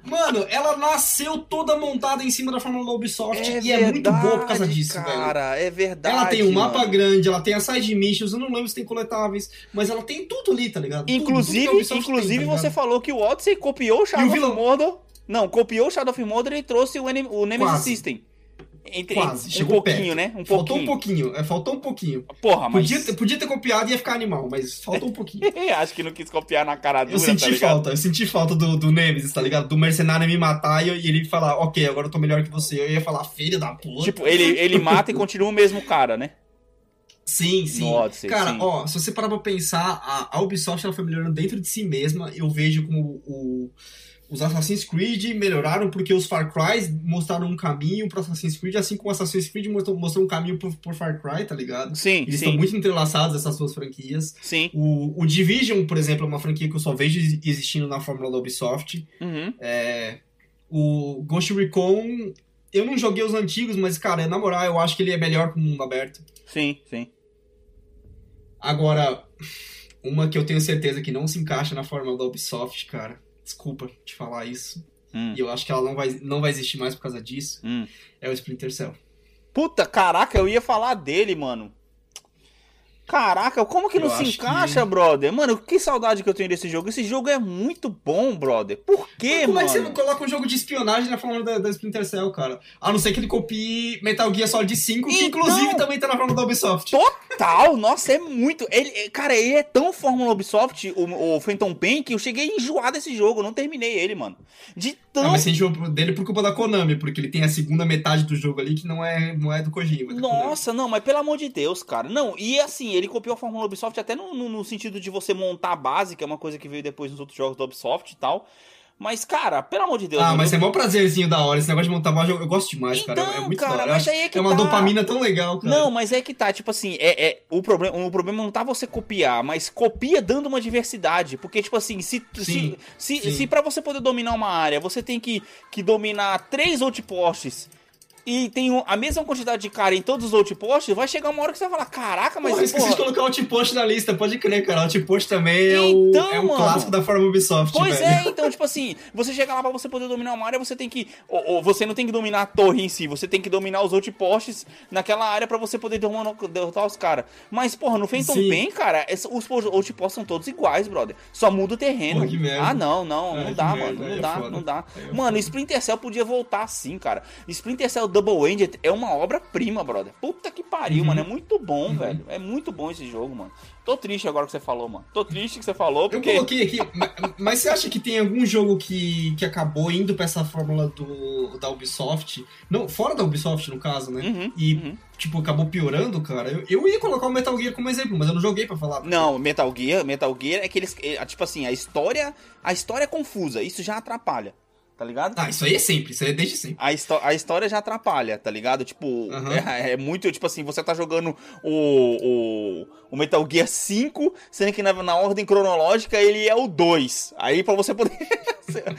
Mano, ela nasceu toda montada em cima da fórmula da Ubisoft É e é muito boa por causa verdade, disso, velho. cara, é verdade. Ela tem um mapa mano. grande, ela tem as side missions, eu não lembro se tem coletáveis, mas ela tem tudo ali, tá ligado? Tudo, Inclusive, tudo a Ubisoft inclusive tem, tá você falou que o Odyssey copiou o Shadow E o of? Mordor. Não, copiou o Shadow of Mordor e trouxe o, o Nemesis Quase. System. Entre, Quase, um chegou pouquinho, perto. né? Um Faltou pouquinho. um pouquinho, é, faltou um pouquinho. Porra, mas. Podia, ter- podia ter copiado e ia ficar animal, mas faltou um pouquinho. Acho que não quis copiar na cara dura, Eu senti tá falta, eu senti falta do, do Nemesis, tá ligado? Do mercenário me matar e, ele falar, ok, agora eu tô melhor que você. Eu ia falar, filho da puta. Tipo, ele, ele mata e continua o mesmo cara, né? Sim, sim. Odyssey, Cara, sim. ó, se você parar pra pensar, a, a Ubisoft ela foi melhorando dentro de si mesma. Eu vejo como o, os Assassin's Creed melhoraram porque os Far Cry mostraram um caminho pro Assassin's Creed, assim como o Assassin's Creed mostrou, mostrou um caminho pro, pro Far Cry, tá ligado? Sim, Eles estão muito entrelaçados, essas duas franquias. Sim. O, o Division, por exemplo, é uma franquia que eu só vejo ex- existindo na fórmula da Ubisoft. Uhum. É, o Ghost Recon, eu não joguei os antigos, mas, cara, na moral, eu acho que ele é melhor com o mundo aberto. Sim, sim. Agora, uma que eu tenho certeza que não se encaixa na fórmula da Ubisoft, cara. Desculpa te falar isso. Hum, E eu acho que ela não vai, não vai existir mais por causa disso. hum. É o Splinter Cell. Puta, caraca, eu ia falar dele, mano. Caraca, como que Eu não se encaixa, que- brother? Mano, que saudade que eu tenho desse jogo. Esse jogo é muito bom, brother. Por quê, Como é mano? que você não coloca um jogo de espionagem na fórmula da, da Splinter Cell, cara? A não ser que ele copie Metal Gear Solid 5, que Então- inclusive também tá na fórmula da Ubisoft. Total, nossa, é muito. Ele, é- cara, ele é tão Fórmula Ubisoft, o, o Phantom Pain, que eu cheguei a enjoar desse jogo. Eu não terminei ele, mano. De tão. Ah, mas você enjoou dele por culpa da Konami, porque ele tem a segunda metade do jogo ali que não é, não é do Kojima. Nossa, não, mas pelo amor de Deus, cara. Não, e assim, ele copiou a Fórmula Ubisoft até no, no- no sentido de você montar a base, que é uma coisa que veio depois nos outros jogos da Ubisoft e tal. Mas, cara, pelo amor de Deus. Ah, mas é mó prazerzinho da hora. Esse negócio de montar base eu, eu gosto demais, cara. É Então, muito cara, da hora. Mas aí é que é uma tá. dopamina tão legal, cara. Não, mas é que tá, tipo assim, é, é- o, problema, o problema não tá você copiar, mas copia dando uma diversidade. Porque, tipo assim, se, se, Sim, se, sim. se pra você poder dominar uma área, você tem que, que dominar três outposts e tem um- a mesma quantidade de cara em todos os outposts, vai chegar uma hora que você vai falar, caraca, mas Porra, eu esqueci porra, de colocar o Outpost na lista, pode crer, cara. O Outpost também é, o, Então, é um mano. clássico da forma Ubisoft, Pois velho. é, então, tipo assim, você chega lá pra você poder dominar uma área, você tem que. Ou, ou você não tem que dominar a torre em si, você tem que dominar os outposts naquela área pra você poder derrotar os caras. Mas, porra, no Phantom Sim. Pain, cara, os outposts são todos iguais, brother. Só muda o terreno. Porra, que merda. ah, não, não, não que dá, merda, mano. aí Não é dá, não dá. Aí é Mano. Splinter Cell podia voltar assim, cara. Splinter Cell Double Ended é uma obra-prima, brother. Puta que pariu, Uhum. mano. É muito bom, Uhum. velho. É muito bom esse jogo, mano. Tô triste agora que você falou, mano. Tô triste que você falou, Eu porque. coloquei aqui, ma- mas você acha que tem algum jogo que, que acabou indo pra essa fórmula do, da Ubisoft? Não, fora da Ubisoft, no caso, né? Uhum, E, uhum. tipo, acabou piorando, cara. Eu, eu ia colocar o Metal Gear como exemplo, mas eu não joguei pra falar. Não, Metal Gear, Metal Gear é que eles. é, tipo assim, a história. A história é confusa, isso já atrapalha. Tá ligado? Ah, isso aí é sempre, isso aí é desde sempre. A, a história já atrapalha, tá ligado? Tipo, Aham. é, é muito, tipo assim, você tá jogando o, o, o Metal Gear 5, sendo que na, na ordem cronológica ele é o 2. Aí pra você poder.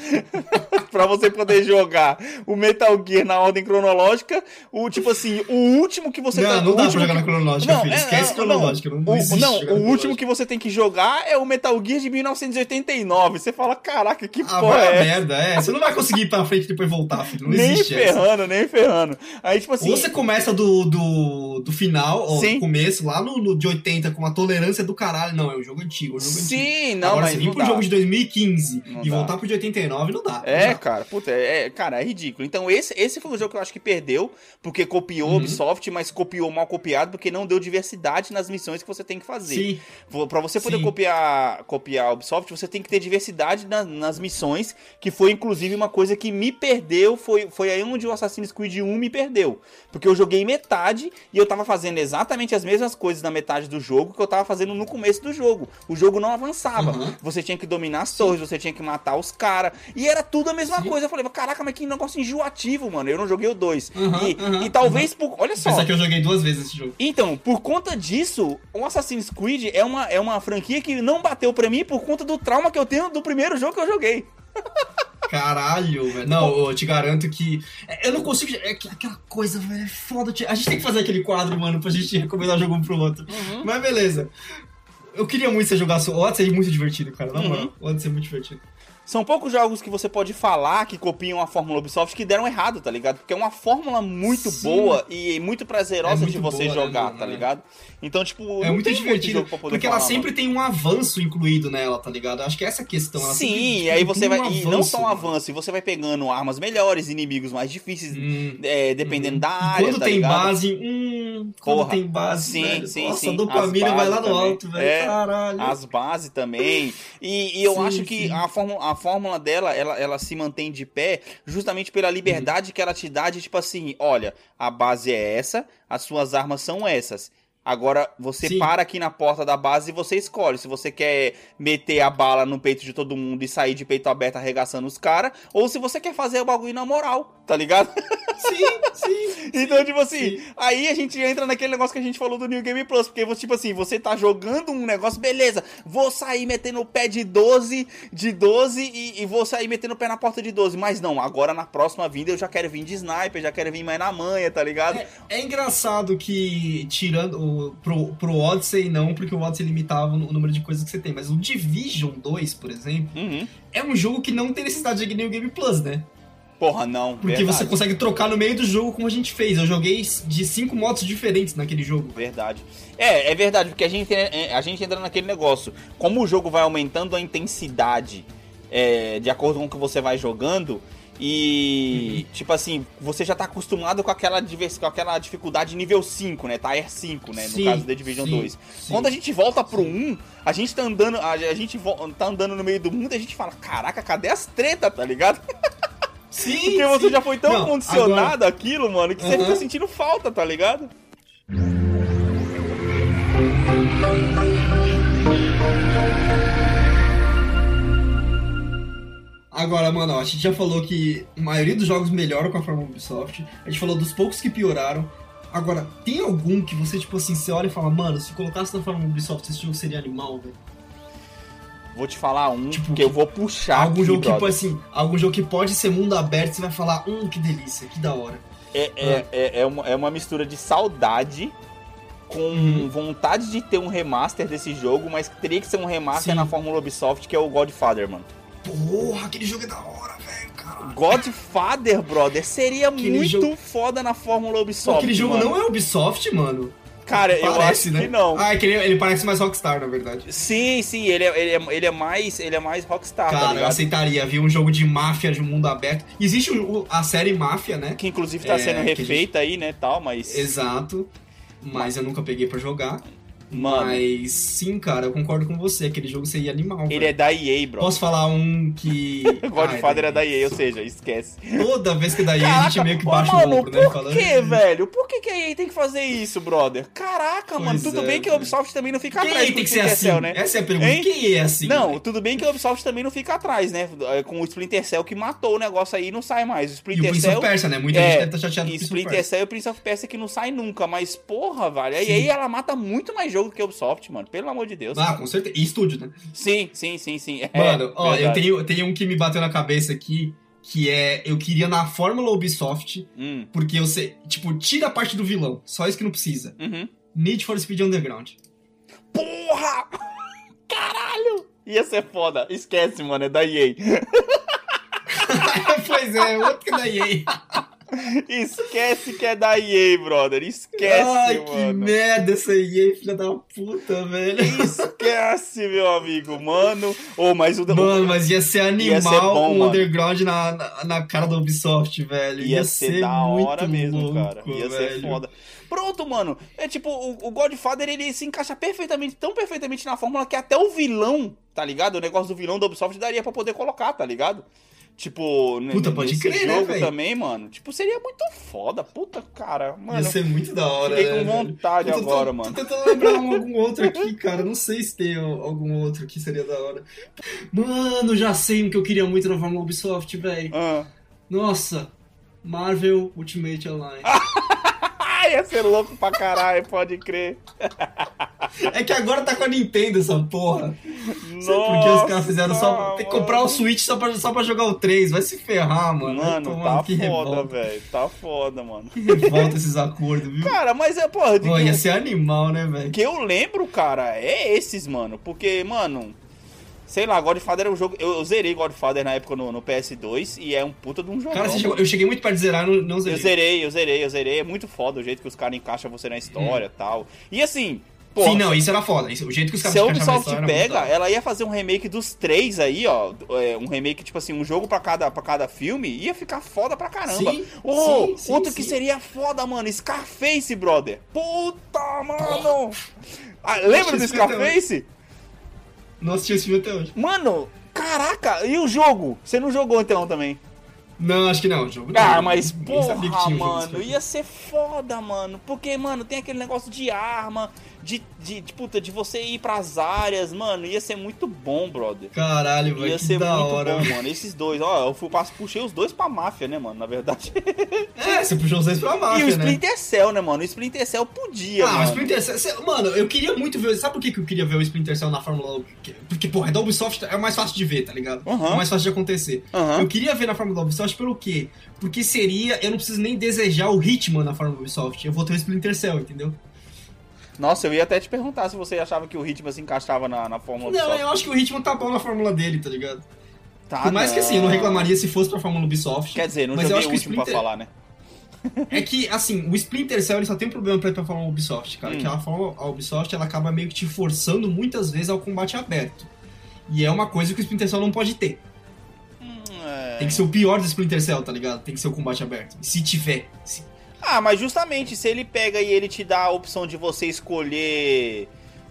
pra você poder jogar o Metal Gear na ordem cronológica, o tipo assim, o último que você não, tá- não dá pra jogar que- na cronológica, Não, filho. é, Esquece é, cronológica. Não, não o, não, o último que você tem que jogar é o Metal Gear de 1989. Você fala, caraca, que Ah, porra é essa? merda, é. Você não vai conseguir ir pra frente e depois voltar, filho. Não Nem existe essa. ferrando, nem ferrando. Aí, tipo assim. Ou você começa do, do, do final, ou Sim. do começo, lá no, no de 80, com uma tolerância do caralho. Não, é um jogo antigo, é um jogo antigo. Sim, não, Agora, mas se vir pro dá. jogo de 2015 Não e dá. voltar pro de 89, não dá. É, não dá. cara. Puta, é, é- cara, é ridículo. Então, esse, esse foi o jogo que eu acho que perdeu, porque copiou Uhum. Ubisoft, mas copiou mal copiado, porque não deu diversidade nas missões que você tem que fazer. Sim. Pra você poder Sim. copiar, copiar a Ubisoft, você tem que ter diversidade na- nas missões, que foi inclusive uma coisa que me perdeu, foi, foi aí onde o Assassin's Creed 1 me perdeu. Porque eu joguei metade e eu tava fazendo exatamente as mesmas coisas na metade do jogo que eu tava fazendo no começo do jogo. O jogo não avançava. Uhum. Você tinha que dominar as torres, você tinha que matar os caras. E era tudo a mesma Sim. coisa. Eu falei, caraca, mas que negócio enjoativo, mano. Eu não joguei o 2. Uhum, e, uhum, e talvez por. Olha só. Pensar que eu joguei duas vezes esse jogo. Então, por conta disso, o Assassin's Creed é uma, é uma franquia que não bateu pra mim por conta do trauma que eu tenho do primeiro jogo que eu joguei. Caralho, velho. Não, eu te garanto que. é, Eu não consigo. É que- aquela coisa, velho. É foda. A gente tem que fazer aquele quadro, mano, pra gente recomendar jogo um pro outro. Uhum. Mas beleza. Eu queria muito você jogasse. O Odyssey é muito divertido, cara. Na Uhum. moral. O Odyssey é muito divertido. São poucos jogos que você pode falar que copiam a fórmula Ubisoft que deram errado, tá ligado? Porque é uma fórmula muito Sim. boa e muito prazerosa É muito de você boa, né, jogar, tá É. ligado? Então, tipo, É muito divertido. poder Porque ela falar, sempre mano. tem um avanço incluído nela, tá ligado? Acho que essa é a questão. Ela Sim, sempre, e tipo, aí você vai. um e não só um avanço, e você vai pegando armas melhores, inimigos mais difíceis, Hum. é, dependendo Uhum. da área. Quando tá tem ligado? base, hum, quando Porra. tem base, Sim, velho, sim, nossa, sim. a dopamina vai lá no também. alto, velho, É, caralho. As bases também. E, e eu Sim, acho que sim. a fórmula, a fórmula dela, ela, ela se mantém de pé justamente pela liberdade que ela te dá de, tipo assim, olha, a base é essa, as suas armas são essas. Agora, você Sim. para aqui na porta da base e você escolhe se você quer meter a bala no peito de todo mundo e sair de peito aberto arregaçando os caras, ou se você quer fazer o bagulho na moral, tá ligado? Sim, sim. Então, tipo assim, Sim. aí a gente entra naquele negócio que a gente falou do New Game Plus, porque, tipo assim, você tá jogando um negócio, beleza, vou sair metendo o pé de 12, de 12 e, e vou sair metendo o pé na porta de 12, mas não, agora na próxima vinda eu já quero vir de sniper, já quero vir mais na manha, tá ligado? É, é engraçado que, tirando o, pro, pro Odyssey, não, porque o Odyssey limitava o número de coisas que você tem, mas o Division 2, por exemplo, Uhum. é um jogo que não tem necessidade de New Game Plus, né? Porra, não, Porque verdade, você consegue trocar no meio do jogo como a gente fez. Eu joguei de cinco modos diferentes naquele jogo. Verdade. É, é verdade, porque a gente, é, a gente entra naquele negócio. Como o jogo vai aumentando a intensidade é, de acordo com o que você vai jogando, e tipo assim, você já tá acostumado com aquela, com aquela dificuldade nível 5, né? Tier 5, né? No Sim, caso da Division sim, 2. sim. Quando a gente volta pro 1, a gente tá andando, a, a gente tá andando no meio do mundo e a gente fala, caraca, cadê as tretas, tá ligado? Sim, Porque você já foi tão Não, condicionado àquilo, mano, que você Aham. fica sentindo falta, tá ligado? Agora, mano, ó, a gente já falou que a maioria dos jogos melhoram com a forma Ubisoft. A gente falou dos poucos que pioraram. Agora, tem algum que você, tipo assim, você olha e fala, mano, se colocasse na forma Ubisoft, esse jogo seria animal, velho? Vou te falar um Tipo, que eu vou puxar Algum aqui, jogo que, brother. assim, algum jogo que pode ser mundo aberto, você vai falar, hum, que delícia, que da hora. É, é, é, é, uma, é uma mistura de saudade com Uhum. vontade de ter um remaster desse jogo, mas teria que ser um remaster Sim. na Fórmula Ubisoft, que é o Godfather, mano. Porra, aquele jogo é da hora, velho, caralho. Godfather, brother, seria Aquele muito jogo- foda na Fórmula Pô, Ubisoft. aquele jogo mano. não é Ubisoft, mano? Cara, eu Parece, acho né? que não. Ah, é que ele, ele parece mais Rockstar, na verdade. Sim, sim, ele é, ele é, ele é mais, ele é mais Rockstar, tá Cara, eu ligado? aceitaria, viu? Um jogo de máfia de mundo aberto. Existe o- a série Máfia, né? Que inclusive tá É, sendo que a gente- refeita aí, né, tal, mas... Exato. Mas eu nunca peguei pra jogar. Mano, Mas sim, cara, eu concordo com você. Aquele jogo seria animal. ele velho. é da EA, bro. Posso falar um que. Godfather Ai, é da EA, ou seja, esquece. Toda vez que é da EA, a gente meio que baixa mano, o ombro, né? por Falando, que, velho? Por que, que a EA tem que fazer isso, brother? Caraca, Pois mano, tudo é, bem que a. Ubisoft também não fica Quem atrás tem com o que ser Splinter assim? Cell, né? Essa é a pergunta. Hein? Quem é assim? Não, tudo bem que a Ubisoft também não fica atrás, né? Com o Splinter Cell que matou o negócio aí e não sai mais. O E o Splinter Prince Cell. of Persia, né? Muita é, gente deve estar chateado com o Prince Splinter. Cell e o Prince of Persia que não sai nunca, mas porra, velho. A. EA ela mata muito mais jogo que a Ubisoft, mano. Pelo amor de Deus. Ah, com certeza. E estúdio, né? Sim, sim, sim, sim. É, Mano, ó, eu tenho, tenho um que me bateu na cabeça aqui, que é, eu queria na Fórmula Ubisoft, Hum, porque eu sei, tipo, tira a parte do vilão, só isso que não precisa. uhum. Need for Speed Underground. Porra! Caralho! Ia ser foda. Esquece, mano. É da EA. pois é, outro que é da EA. Esquece que é da EA, brother. Esquece, Ai, mano. que merda essa EA, filha da puta, velho. Esquece, meu amigo. Mano. Ô, mas o. Mano, mas ia ser animal Ia ser bom, mano. underground na, na, na cara da Ubisoft, velho. Ia, ser, da hora mesmo, louco, cara. Ia ser velho. foda. Pronto, mano. É tipo, o, o Godfather, ele se encaixa perfeitamente, tão perfeitamente na fórmula que até o vilão, tá ligado? O negócio do vilão da Ubisoft daria pra poder colocar, tá ligado? Tipo, Puta, pode crer, né, jogo velho? também, mano. Tipo, seria muito foda. Puta, cara. Mano, Ia ser muito da hora, fiquei né, com velho? vontade agora, tô, mano. Tô tentando lembrar um- algum outro aqui, cara. Não sei se tem algum outro que seria da hora. Mano, já sei um que eu queria muito na Fórmula Ubisoft, velho. Ah. Nossa, Marvel Ultimate Alliance. Ia ser louco pra caralho, pode crer. É que agora tá com a Nintendo essa porra. Não sei porque os caras fizeram só. Tem que comprar o mano. Switch só pra, só pra jogar o 3. Vai se ferrar, mano. Mano, tá que foda, velho. Tá foda, mano. Que revolta esses acordos, viu? Cara, mas é, porra, Pô, ia ser animal, né, velho? que eu lembro, cara, é esses, mano. Porque, mano, sei lá, Godfather é um jogo. Eu, eu zerei Godfather na época no, no PS2 e é um puta de um jogo. Cara, chegou- eu cheguei muito perto de zerar, não, não Eu zerei. zerei, eu zerei, eu zerei. É muito foda o jeito que os caras encaixam você na história e tal. E assim, pô. Sim, não, isso era foda. Isso- o jeito que os caras Se a Ubisoft pega, ela ia fazer um remake dos três aí, ó. é, um remake, tipo assim, um jogo pra cada, pra cada filme, ia ficar foda pra caramba. Sim, Ô, sim, sim, outro que seria foda, mano, Scarface, brother. Puta, mano. Ah, lembra do Scarface? Não assisti esse filme até hoje. Mano, caraca, e o jogo? Você não jogou então também? Não, acho que não. O jogo Ah, não. mas porra, tinha mano, ia ser foda, mano. Porque, mano, tem aquele negócio de arma, de, de, de, puta, de você ir pras áreas, mano, ia ser muito bom, brother. Caralho, velho, Ia ser da muito hora. bom, mano. Esses dois, ó, eu fui, passo- puxei os dois pra máfia, né, mano, na verdade. É, você puxou os dois pra e máfia, o né? Splinter Cell, né, mano? O Splinter Cell podia, Ah, mano. mas Splinter Cell... Mano, eu queria muito ver... Sabe por que eu queria ver o Splinter Cell na Fórmula 1? Porque, porra, é da Ubisoft, é o mais fácil de ver, tá ligado? Aham. É o mais fácil de acontecer. Aham. Eu queria ver na Fórmula Ubisoft pelo quê? Porque seria... Eu não preciso nem desejar o Hitman na Fórmula Ubisoft. Eu vou ter o Splinter Cell, entendeu? Nossa, eu ia até te perguntar se você achava que o ritmo se encaixava na, na Fórmula Não, eu acho que o Hitman tá bom na Fórmula dele, tá ligado? Tá, Por mais que assim, eu não reclamaria se fosse pra Fórmula Ubisoft. Quer dizer, não mas eu joguei acho o último pra Splinter- falar, né? É que, assim, o Splinter Cell ele só tem um problema pra ir pra Fórmula Ubisoft, cara. Hum. Que a, Fórmula, a Ubisoft ela acaba meio que te forçando muitas vezes ao combate aberto. E é uma coisa que o Splinter Cell não pode ter. Hum, é. Tem que ser o pior do Splinter Cell, tá ligado? Tem que ser o combate aberto. Se tiver. Se- Ah, mas justamente, se ele pega e ele te dá a opção de você escolher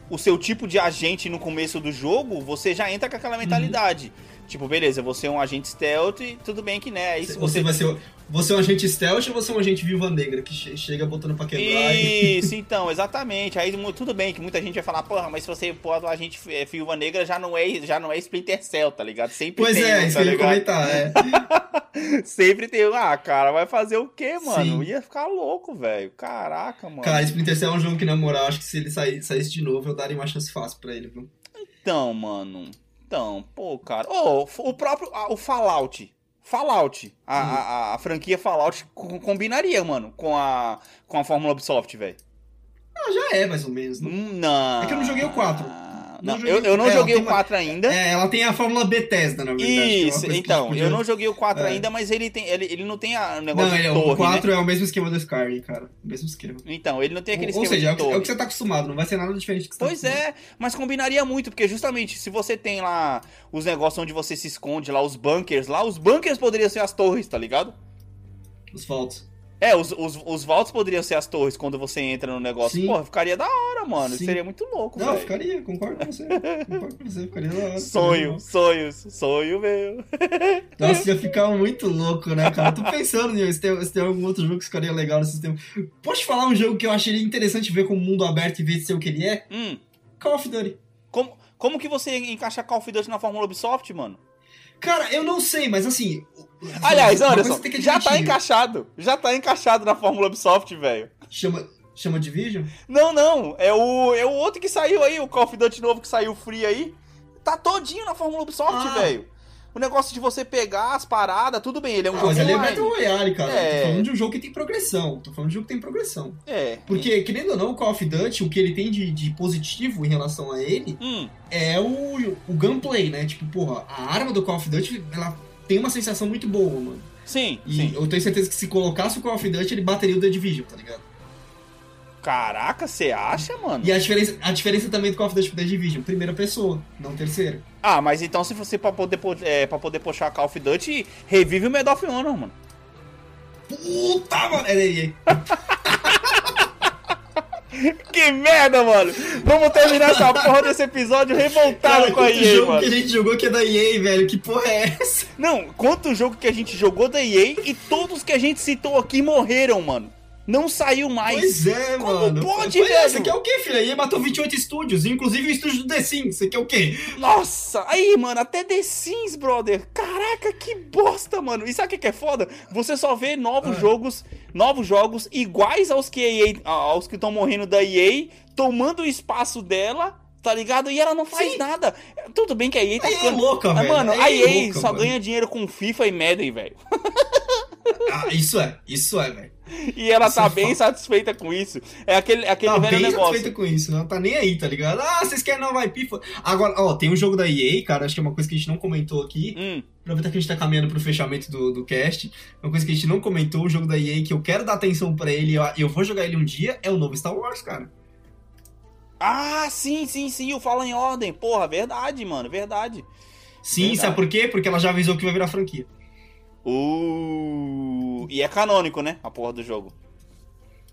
o seu tipo de agente no começo do jogo, você já entra com Uhum. aquela mentalidade. Tipo, beleza, você é um agente stealth e tudo bem que, né? Aí se Você, você... vai ser. Você é um agente stealth ou você é um agente viúva negra que che- chega botando pra quebrar e. Isso, então, exatamente. Aí tudo bem que muita gente vai falar, porra, mas se você pôr o agente é, Viúva Negra já não é, já não é Splinter Cell, tá ligado? Sempre Pois tem é, um, isso tá que eu ia comentar, é. Sempre tem um, ah, cara, vai fazer o quê, mano? Sim. Ia ficar louco, velho. Caraca, mano. Cara, Splinter Cell é um jogo que, na moral, acho que se ele sair, saísse de novo, eu daria uma chance fácil pra ele, viu? Então, mano. Então, pô, cara. Ô, o próprio. o Fallout. Fallout. A, Hum. a, a- franquia Fallout co- combinaria, mano, com a, com a Fórmula Ubisoft, velho. Ah, já é, mais ou menos. né? Hum, Não. É que eu não joguei o 4. Não, Não eu, eu não é, joguei o tem uma- 4 ainda. É, ela tem a fórmula Bethesda, na verdade. é Isso, que então, podia- eu não joguei o 4 É. ainda, mas ele tem. Ele, ele não tem a- o negócio Não, de é, torre, o 4 né? é o mesmo esquema do Skyrim, cara. O mesmo esquema. Então, ele não tem aquele Ou, ou esquema seja, é de o, que, é torre. o que você tá acostumado, não vai ser nada diferente do que você Pois tá é, mas combinaria muito, porque justamente se você tem lá os negócios onde você se esconde, lá os bunkers, lá os bunkers poderiam ser as torres, tá ligado? Os faltos. É, os, os, os vaults poderiam ser as torres quando você entra no negócio. Sim. Porra, ficaria da hora, mano. Sim. Seria muito louco, Não, velho. ficaria, concordo com você. concordo com você, ficaria da hora. Sonho, sonhos, sonho meu. Nossa, ia ficar muito louco, né, cara? Eu tô pensando nisso, se tem, se tem algum outro jogo que ficaria legal no sistema. Posso te falar um jogo que eu acharia interessante ver como mundo aberto e ver ser o que ele é? Hum, Call of Duty. como, como que você encaixa Call of Duty na Fórmula Ubisoft, mano? Cara, eu não sei, mas assim. Aliás, Anderson, já tá encaixado. Já tá encaixado na Fórmula Ubisoft, velho. Chama, chama Division? Não, não. É o, é o outro que saiu aí, o Call of Duty novo que saiu free aí. Tá todinho na Fórmula Ubisoft, Ah. velho. O negócio de você pegar as paradas, tudo bem, ele é um Ah, jogo mas ali é. Battle Royale, cara. É. Tô falando de um jogo que tem progressão. Tô falando de um jogo que tem progressão. É. Porque, querendo ou não, o Call of Duty, o que ele tem de, de positivo em relação a ele Hum, é o, o gunplay, né? Tipo, porra, a arma do Call of Duty, ela tem uma sensação muito boa, mano. Sim, E sim. eu tenho certeza que se colocasse o Call of Duty, ele bateria o The Division, tá ligado? Caraca, você acha, mano? E a diferença, a diferença também do Call of Duty pro The Division, primeira pessoa, não terceira. Ah, mas então se você pra poder, po- é, pra poder puxar Call of Duty, revive o Medal of Honor, mano. Puta, mano! É, é, é. Que merda, mano! Vamos terminar essa porra desse episódio revoltado Cara, com a EA, jogo mano. que a gente jogou que é da EA, velho, que porra é essa? Não, quanto jogo que a gente jogou da EA e todos que a gente citou aqui morreram, mano. Não saiu mais. Pois é, Como mano. pode, pois é, velho? você quer o quê, filho? A EA matou 28 estúdios, inclusive o estúdio do The Sims, você quer o quê? Nossa, aí, mano, até The Sims, brother. Caraca, que bosta, mano. E sabe o que é foda? Você só vê novos Ah. jogos, novos jogos iguais aos que a EA, aos que estão morrendo da EA, tomando o espaço dela, tá ligado? E ela não faz Sim. nada. Tudo bem que a EA tá A EA é ficando... louca, Ah, velho. Mano, A a EA é EA louca, só mano. ganha dinheiro com FIFA e Madden, velho. Ah, isso é, isso é, velho. E ela Isso tá é bem foda. satisfeita com isso. É aquele, aquele Tá velho bem negócio. satisfeito com isso, não tá nem aí, tá ligado? Ah, vocês querem nova IP? Agora, ó, tem um jogo da EA, cara, acho que é uma coisa que a gente não comentou aqui. Hum. Aproveitar que a gente tá caminhando pro fechamento do, do cast. Uma coisa que a gente não comentou, o jogo da EA, que eu quero dar atenção pra ele, eu, eu vou jogar ele um dia, é o novo Star Wars, cara. Ah, sim, sim, sim, o Fala em Ordem. Porra, verdade, mano, verdade. Sim, Verdade. sabe por quê? Porque ela já avisou que vai virar franquia. Uh, e é canônico, né? A porra do jogo.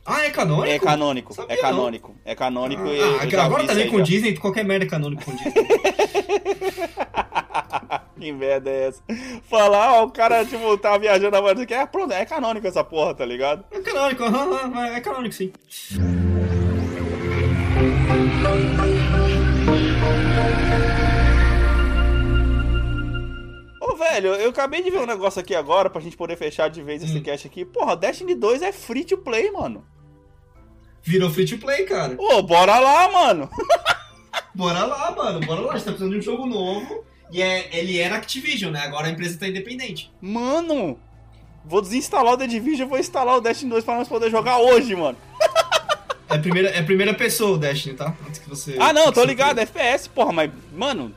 Ah, é canônico? É canônico, Sabia é canônico. É canônico e eu Ah, já agora também isso com já. Disney, qualquer merda é canônico com Disney. Que merda é essa? Falar, ó, o cara, tipo, tá viajando a voz que é pronto, é canônico essa porra, tá ligado? é canônico, é canônico sim. Ô, velho, eu acabei de ver um negócio aqui agora pra gente poder fechar de vez esse Hum. cast aqui. Porra, Destiny 2 é free to play, mano. Virou free to play, cara. Ô, bora lá, mano. Bora lá, mano, bora lá. A gente tá precisando de um jogo novo. E é, ele era Activision, né? Agora a empresa tá independente. Mano, vou desinstalar o The Division e vou instalar o Destiny 2 pra nós poder jogar hoje, mano. É a primeira, é primeira pessoa o Destiny, tá? Antes que você. Ah, não, tô ligado, é FPS, porra, mas, mano,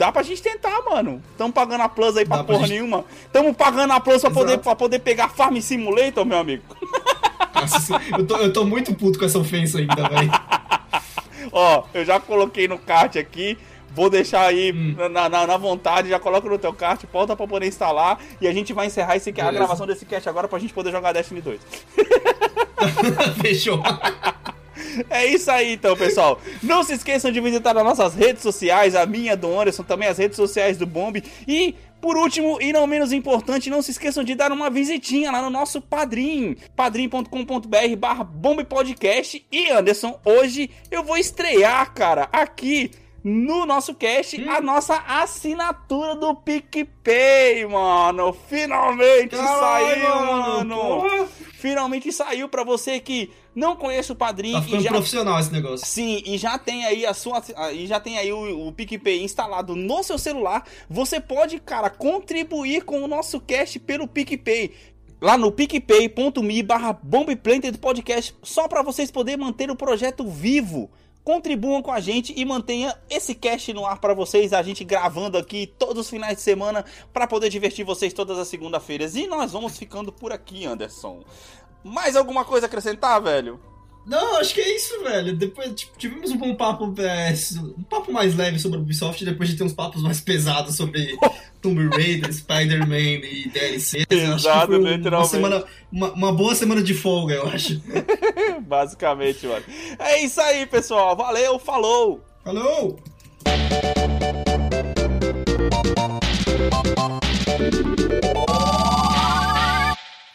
dá pra gente tentar, mano. Tamo pagando a Plus aí pra Dá pra porra gente- nenhuma. Tamo pagando a Plus pra poder, pra poder pegar Farm Simulator, meu amigo. Nossa, eu, tô, eu tô muito puto com essa ofensa ainda, velho. Ó, eu já coloquei no kart aqui. Vou deixar aí Hum. na, na, na vontade, já coloca no teu kart, volta pra poder instalar e a gente vai encerrar esse, a gravação desse cast agora pra gente poder jogar Destiny 2. Fechou. É isso aí então, pessoal. Não se esqueçam de visitar as nossas redes sociais, a minha, do Anderson, também as redes sociais do Bomb. E, por último, e não menos importante, não se esqueçam de dar uma visitinha lá no nosso Padrim, padrim.com.br barra Podcast. E, Anderson, hoje eu vou estrear, cara, aqui no nosso cast, a nossa assinatura do PicPay, mano. Finalmente Caralho, saiu, mano. porra. Finalmente saiu pra você que não conhece o Padrim Tá ficando já profissional esse negócio. Sim, e já tem aí a sua e já tem aí o, o PicPay instalado no seu celular. Você pode, cara, contribuir com o nosso cast pelo PicPay. Lá no picpay.me barra Podcast, só para vocês poderem manter o projeto vivo. Contribuam com a gente e mantenha esse cast no ar para vocês, a gente gravando aqui todos os finais de semana para poder divertir vocês todas as segunda-feiras. E nós vamos ficando por aqui, Anderson. Mais alguma coisa a acrescentar, velho? Não, acho que é isso, velho. Depois tipo, tivemos um bom papo, é, um papo mais leve sobre a Ubisoft, depois de ter uns papos mais pesados sobre Tomb Raider, Spider-Man e DLC. Exato, uma literalmente. semana, uma, uma boa semana de folga, eu acho. Basicamente, mano. É isso aí, pessoal. Valeu, falou! Falou!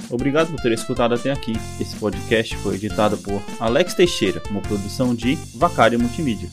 Obrigado por ter escutado até aqui. Esse podcast foi editado por Alex Teixeira, uma produção de Vacário Multimídia.